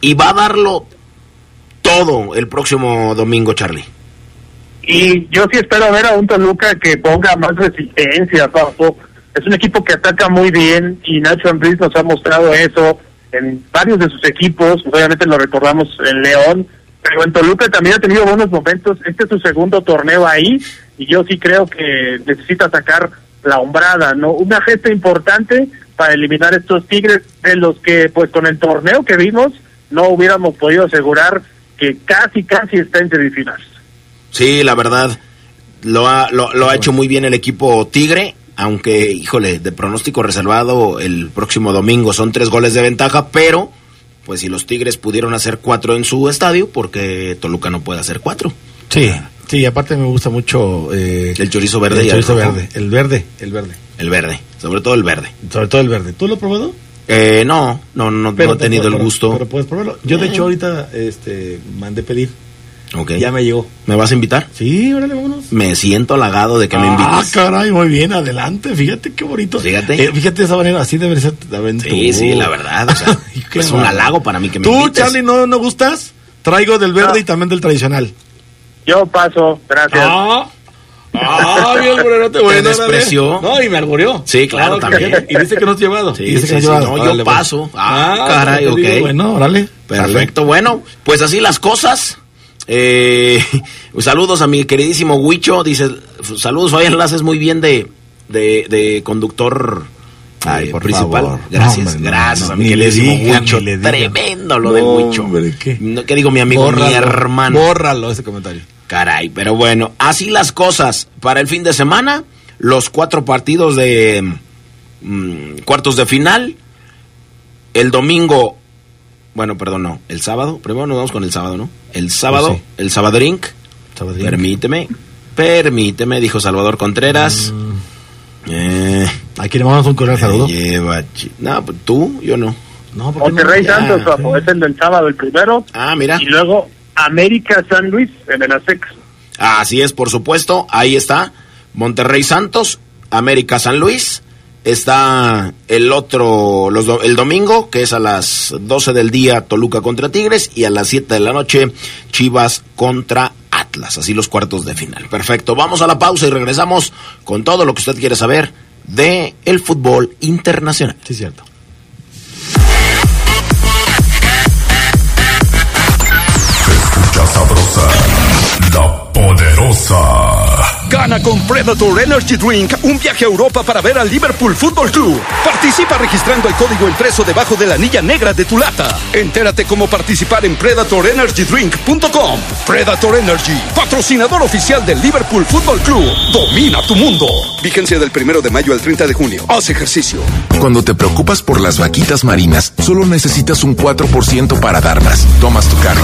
y va a darlo todo el próximo domingo, Charlie. Y yo sí espero ver a un Toluca que ponga más resistencia, Papo. Es un equipo que ataca muy bien y Nacho Ambriz nos ha mostrado eso en varios de sus equipos. Obviamente lo recordamos en León, pero en Toluca también ha tenido buenos momentos. Este es su segundo torneo ahí y yo sí creo que necesita sacar la hombrada, ¿no? Una gesta importante para eliminar estos Tigres de los que, pues con el torneo que vimos, no hubiéramos podido asegurar que casi, casi está en semifinales. Sí, la verdad, lo ha, lo ha hecho muy bien el equipo Tigre, aunque, híjole, de pronóstico reservado el próximo domingo son tres goles de ventaja, pero pues si los Tigres pudieron hacer cuatro en su estadio, porque Toluca no puede hacer cuatro. Sí, sí, aparte me gusta mucho... eh, El chorizo verde el y el chorizo rojo. verde. El verde, el verde. El verde, sobre todo el verde. Sobre todo el verde. ¿Tú lo has probado? Eh, no, no, no, no he tenido el pero- gusto. Pero puedes probarlo. Yo, de hecho, ahorita este, mandé pedir. Ok. Ya me llegó. ¿Me vas a invitar? Sí, órale, vámonos. Me siento halagado de que me Ah, invites. caray, muy bien, adelante. Fíjate qué bonito. Fíjate. Eh, fíjate de esa manera, así debe ser también Sí, tú. sí, la verdad. O sea, es un halago para mí que me ¿Tú, invites. Charlie, no, no gustas? Traigo del verde y también del tradicional. Yo paso, gracias. Ah, ah mi alburerote, Te bueno. despreció. No, y me alburió. Sí, claro, Ah, también. Y dice que no has llevado. Sí, y dice sí, que no has sí, llevado. no, yo Órale, bueno. paso. Ah, caray, te digo, ok. Bueno, órale. Perfecto, bueno, pues así las cosas. Eh, saludos a mi queridísimo Huicho. Dice, saludos, Fabián, lo haces muy bien de, de, de conductor Ay, eh, por principal. favor. Gracias, No, hombre, no, gracias no, a mi queridísimo Huicho. Tremendo lo del Huicho. No, ¿Qué digo mi amigo, mi hermano? Bórralo ese comentario. Caray, pero bueno, así las cosas. Para el fin de semana, los cuatro partidos de mm, cuartos de final. El domingo, bueno, perdón, no, el sábado. Primero nos vamos con el sábado, ¿no? El sábado, Pues sí. el Sabadrink. Sabadrink. Permíteme, permíteme, dijo Salvador Contreras. Eh, Aquí le mandamos un cordial me saludo. lleva no, pues tú, yo no. No. Monterrey. Santos, es el del sábado el primero. Ah, mira. Y luego América San Luis en el Azteca. Así es, por supuesto, ahí está. Monterrey Santos, América San Luis. Está el otro, los do- el domingo, que es a las 12 del día, Toluca contra Tigres, y a las 7 de la noche, Chivas contra Atlas. Así los cuartos de final. Perfecto. Vamos a la pausa y regresamos con todo lo que usted quiere saber de el fútbol internacional. Sí, cierto. Escucha sabrosa, la poderosa. Gana con Predator Energy Drink un viaje a Europa para ver al Liverpool Football Club. Participa registrando el código impreso debajo de la anilla negra de tu lata. Entérate cómo participar en PredatorEnergyDrink.com. Predator Energy, patrocinador oficial del Liverpool Football Club. Domina tu mundo. Vigencia del primero de mayo al 30 de junio. Haz ejercicio. Cuando te preocupas por las vaquitas marinas, solo necesitas un 4% para dar más. Tomas tu carro.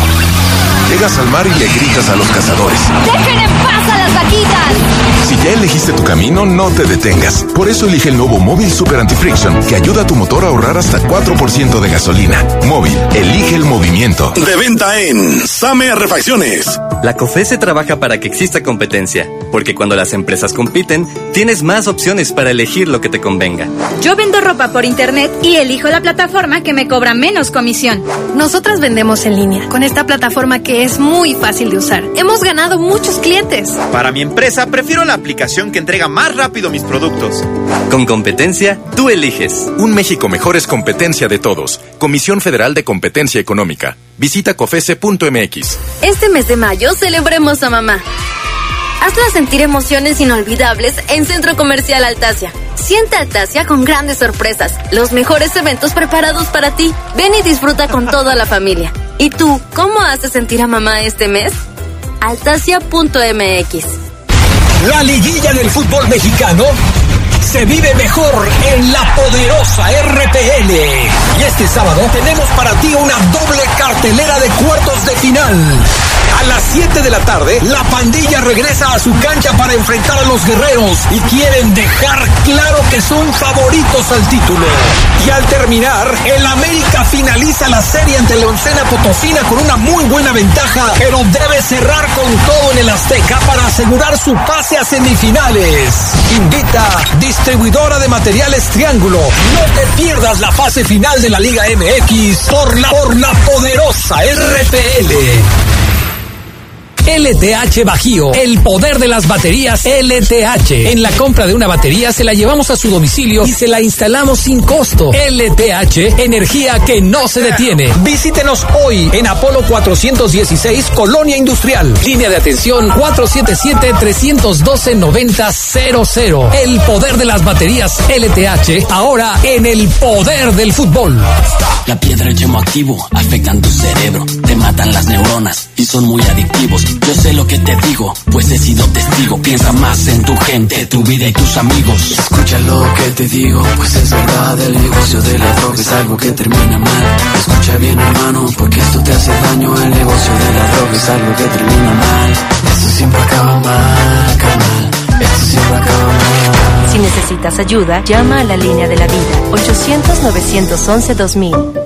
Llegas al mar y le gritas a los cazadores. ¡Dejen en paz a las vaquitas! Si ya elegiste tu camino, no te detengas. Por eso elige el nuevo Móvil Super Anti-Friction, que ayuda a tu motor a ahorrar hasta 4% de gasolina. Móvil, elige el movimiento. De venta en Same Refacciones. La COFESE trabaja para que exista competencia, porque cuando las empresas compiten, tienes más opciones para elegir lo que te convenga. Yo vendo ropa por internet y elijo la plataforma que me cobra menos comisión. Nosotras vendemos en línea con esta plataforma que es muy fácil de usar. Hemos ganado muchos clientes. Para mi empresa, prefiero la aplicación que entrega más rápido mis productos. Con competencia, tú eliges. Un México mejor es competencia de todos. Comisión Federal de Competencia Económica. Visita cofese.mx. Este mes de mayo celebremos a mamá. Hazla sentir emociones inolvidables en Centro Comercial Altasia. Siente Altasia con grandes sorpresas, los mejores eventos preparados para ti. Ven y disfruta con toda la familia. ¿Y tú, cómo haces sentir a mamá este mes? Altasia.mx La liguilla del fútbol mexicano se vive mejor en la poderosa RPL. Y este sábado tenemos para ti una doble cartelera de cuartos de final. A las 7 de la tarde, la pandilla regresa a su cancha para enfrentar a los guerreros y quieren dejar claro que son favoritos al título. Y al terminar, el América finaliza la serie ante Leoncena Potosina con una muy buena ventaja, pero debe cerrar con todo en el Azteca para asegurar su pase a semifinales. Invita distribuidora de materiales Triángulo. No te pierdas la fase final de la Liga MX por la, por la poderosa RPL. LTH Bajío, el poder de las baterías LTH. En la compra de una batería se la llevamos a su domicilio y se la instalamos sin costo. LTH, energía que no se detiene. Visítenos hoy en Apolo 416, Colonia Industrial. Línea de atención 477-312-9000. El poder de las baterías LTH, ahora en el poder del fútbol. La piedra yemo activo afectan tu cerebro, te matan las neuronas y son muy adictivos. Yo sé lo que te digo, pues he sido testigo. Piensa más en tu gente, tu vida y tus amigos. Escucha lo que te digo, pues es verdad. El negocio de la droga es algo que termina mal. Escucha bien, hermano, porque esto te hace daño. El negocio de la droga es algo que termina mal. Esto siempre acaba mal, carnal. Esto siempre acaba mal. Si necesitas ayuda, llama a la línea de la vida 800-911-2000.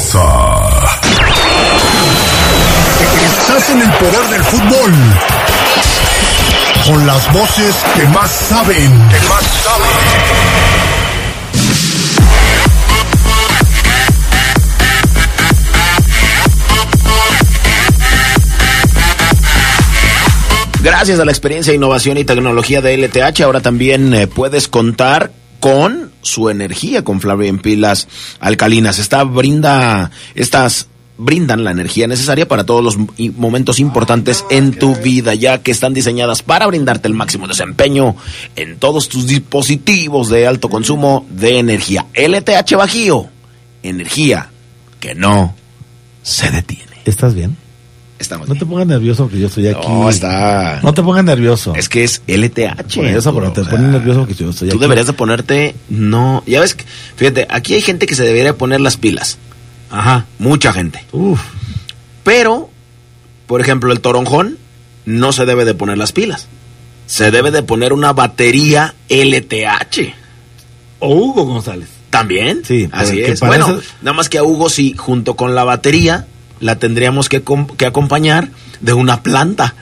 Poderosa. Estás en el poder del fútbol. Con las voces que más saben. Gracias a la experiencia, innovación y tecnología de LTH, ahora también eh, puedes contar con su energía con Flavia en pilas alcalinas. Esta brinda, estas brindan la energía necesaria para todos los momentos importantes en tu vida, ya que están diseñadas para brindarte el máximo desempeño en todos tus dispositivos de alto consumo de energía. LTH Bajío, energía que no se detiene. ¿Estás bien? Estamos No te pongas nervioso porque yo estoy aquí. No, está. No te pongas nervioso. Es que es LTH. Por eso, pero te pones nervioso porque yo estoy Tú aquí. deberías de ponerte, no, ya ves, que- fíjate, aquí hay gente que se debería poner las pilas. Ajá. Mucha gente. Uf. Pero, por ejemplo, el toronjón no se debe de poner las pilas. Se debe de poner una batería LTH. O Hugo González. También. Sí, Así es. Bueno, nada más que a Hugo sí, junto con la batería, la tendríamos que, que acompañar de una planta.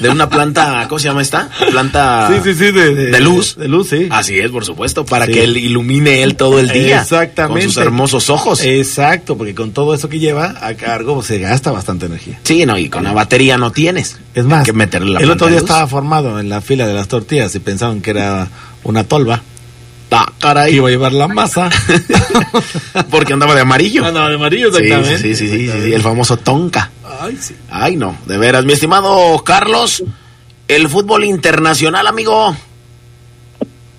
De una planta, ¿cómo se llama esta? Planta Sí, sí, sí, de, de luz. De luz, sí. Así es, por supuesto, para que él ilumine él todo el día. Exactamente. Con sus hermosos ojos. Exacto, porque con todo eso que lleva a cargo pues, se gasta bastante energía. Sí, no, y con la batería no tienes. Es más, Hay que meterle la el otro día estaba formado en la fila de las tortillas y pensaban que era una tolva. Ah, caray. Iba a llevar la masa. Porque andaba de amarillo. Andaba de amarillo, exactamente. Sí, sí, sí, sí, sí, el famoso tonka. Ay, sí. Ay, no, de veras. Mi estimado Carlos, el fútbol internacional, amigo.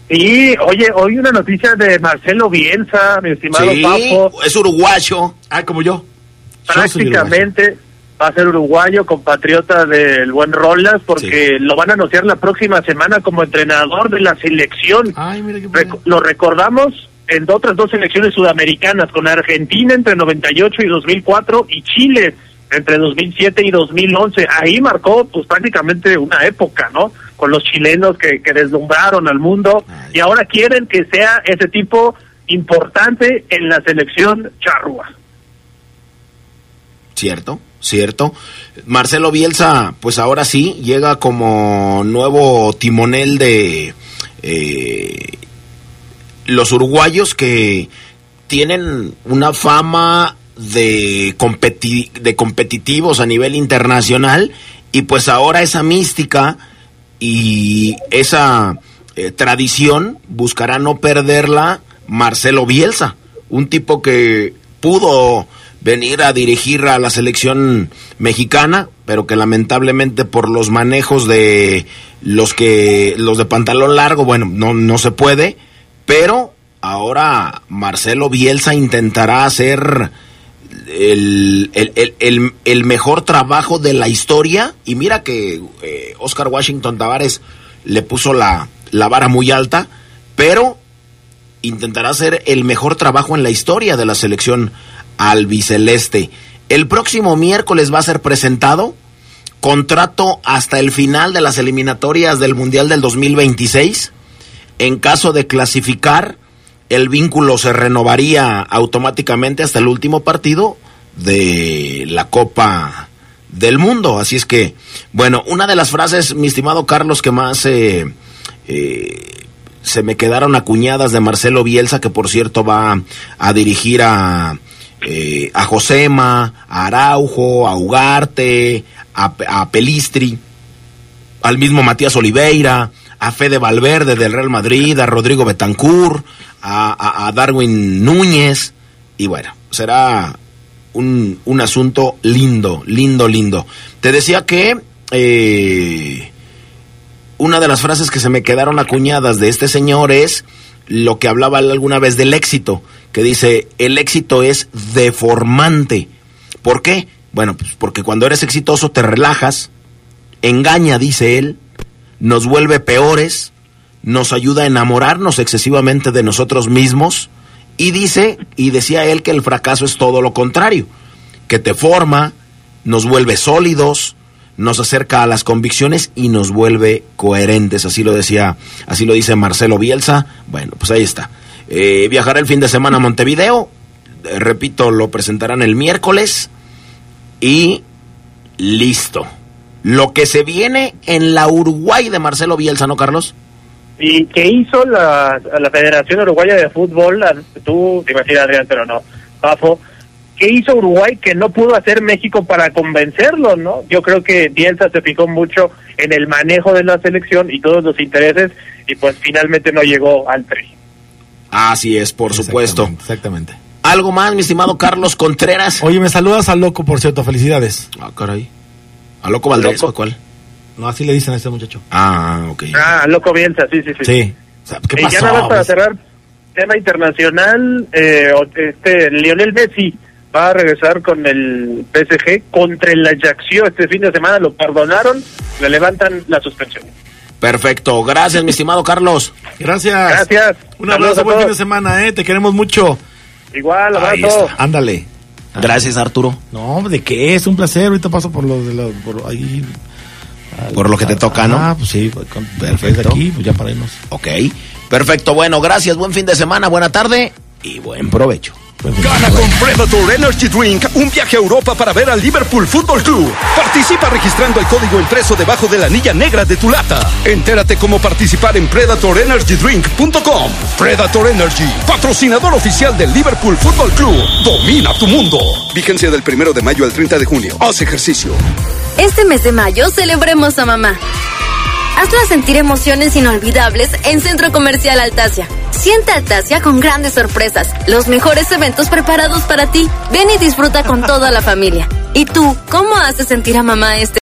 Sí, oye, hoy una noticia de Marcelo Bielsa, mi estimado Sí, Papo. es uruguayo. Ah, como yo. prácticamente va a ser uruguayo, compatriota del buen Rolas, porque lo van a anunciar la próxima semana como entrenador de la selección. Ay, mira qué Rec- lo recordamos en otras dos selecciones sudamericanas, con Argentina entre 98 y 2004 y Chile entre 2007 y 2011. Ahí marcó pues prácticamente una época, ¿no? Con los chilenos que, que deslumbraron al mundo y ahora quieren que sea ese tipo importante en la selección charrúa. Cierto, cierto. Marcelo Bielsa, pues ahora sí, llega como nuevo timonel de eh, los uruguayos que tienen una fama de, competi- de competitivos a nivel internacional y pues ahora esa mística y esa eh, tradición buscará no perderla Marcelo Bielsa, un tipo que pudo venir a dirigir a la selección mexicana, pero que lamentablemente por los manejos de los que los de pantalón largo, bueno, no no se puede, pero ahora Marcelo Bielsa intentará hacer el, el, el, el, mejor trabajo de la historia. Y mira que eh, Oscar Washington Tavares le puso la, la vara muy alta, pero intentará hacer el mejor trabajo en la historia de la selección albiceleste. El próximo miércoles va a ser presentado contrato hasta el final de las eliminatorias del Mundial del 2026. En caso de clasificar, el vínculo se renovaría automáticamente hasta el último partido de la Copa del Mundo. Así es que, bueno, una de las frases, mi estimado Carlos, que más eh, eh, se me quedaron acuñadas de Marcelo Bielsa, que por cierto va a dirigir a, eh, a Josema, a Araujo, a Ugarte, a, Pelistri, al mismo Matías Oliveira, a Fede Valverde del Real Madrid, a Rodrigo Betancourt, a Darwin Núñez, y bueno, será un, un, asunto lindo, lindo, lindo. Te decía que eh, una de las frases que se me quedaron acuñadas de este señor es lo que hablaba alguna vez del éxito, que dice, el éxito es deformante. ¿Por qué? Bueno, pues porque cuando eres exitoso te relajas, engaña, dice él, nos vuelve peores, nos ayuda a enamorarnos excesivamente de nosotros mismos y dice, y decía él que el fracaso es todo lo contrario, que te forma, nos vuelve sólidos, nos acerca a las convicciones y nos vuelve coherentes, así lo decía, así lo dice Marcelo Bielsa. Bueno, pues ahí está. Eh, viajará el fin de semana a Montevideo, eh, repito, lo presentarán el miércoles y listo. Lo que se viene en la Uruguay de Marcelo Bielsa, ¿no, Carlos? ¿Y qué hizo la, la Federación Uruguaya de Fútbol? La- Tú te imaginas, Adrián, pero no. Pafo, ¿qué hizo Uruguay que no pudo hacer México para convencerlo, no? Yo creo que Bielsa se fijó mucho en el manejo de la selección y todos los intereses y pues finalmente no llegó al tri. Así es, por supuesto. Exactamente. ¿Algo más, mi estimado Carlos Contreras? Oye, me saludas al loco, por cierto, felicidades. Ah, caray. ¿A Loco Valdés o cuál? No, así le dicen a este muchacho. Ah, ok. Ah, loco Bielsa, sí, sí, sí. Sí. O sea, ¿Qué Y pasó? ya nada más para Pues, cerrar, tema internacional, eh, este Lionel Messi va a regresar con el PSG contra el Ajaxio este fin de semana, lo perdonaron, le levantan la suspensión. Perfecto. Gracias, mi estimado Carlos. Gracias. Gracias. Un abrazo, buen fin de semana, ¿eh? Te queremos mucho. Igual, abrazo. Ándale. Gracias, Arturo. No, ¿de qué? Es un placer. Ahorita paso por lo de la, por ahí. Por lo que te toca, ¿no? Ah, pues sí. Con, Perfecto. aquí, pues ya para irnos. Ok. Perfecto. Bueno, gracias. Buen fin de semana, buena tarde y buen provecho. Gana con Predator Energy Drink un viaje a Europa para ver al Liverpool Football Club. Participa registrando el código impreso debajo de la anilla negra de tu lata. Entérate cómo participar en PredatorEnergyDrink.com. Predator Energy, patrocinador oficial del Liverpool Football Club. Domina tu mundo. Vigencia del primero de mayo al 30 de junio. Haz ejercicio. Este mes de mayo celebremos a mamá. Hazla sentir emociones inolvidables en Centro Comercial Altasia. Siente Altasia con grandes sorpresas, los mejores eventos preparados para ti. Ven y disfruta con toda la familia. ¿Y tú, cómo haces sentir a mamá este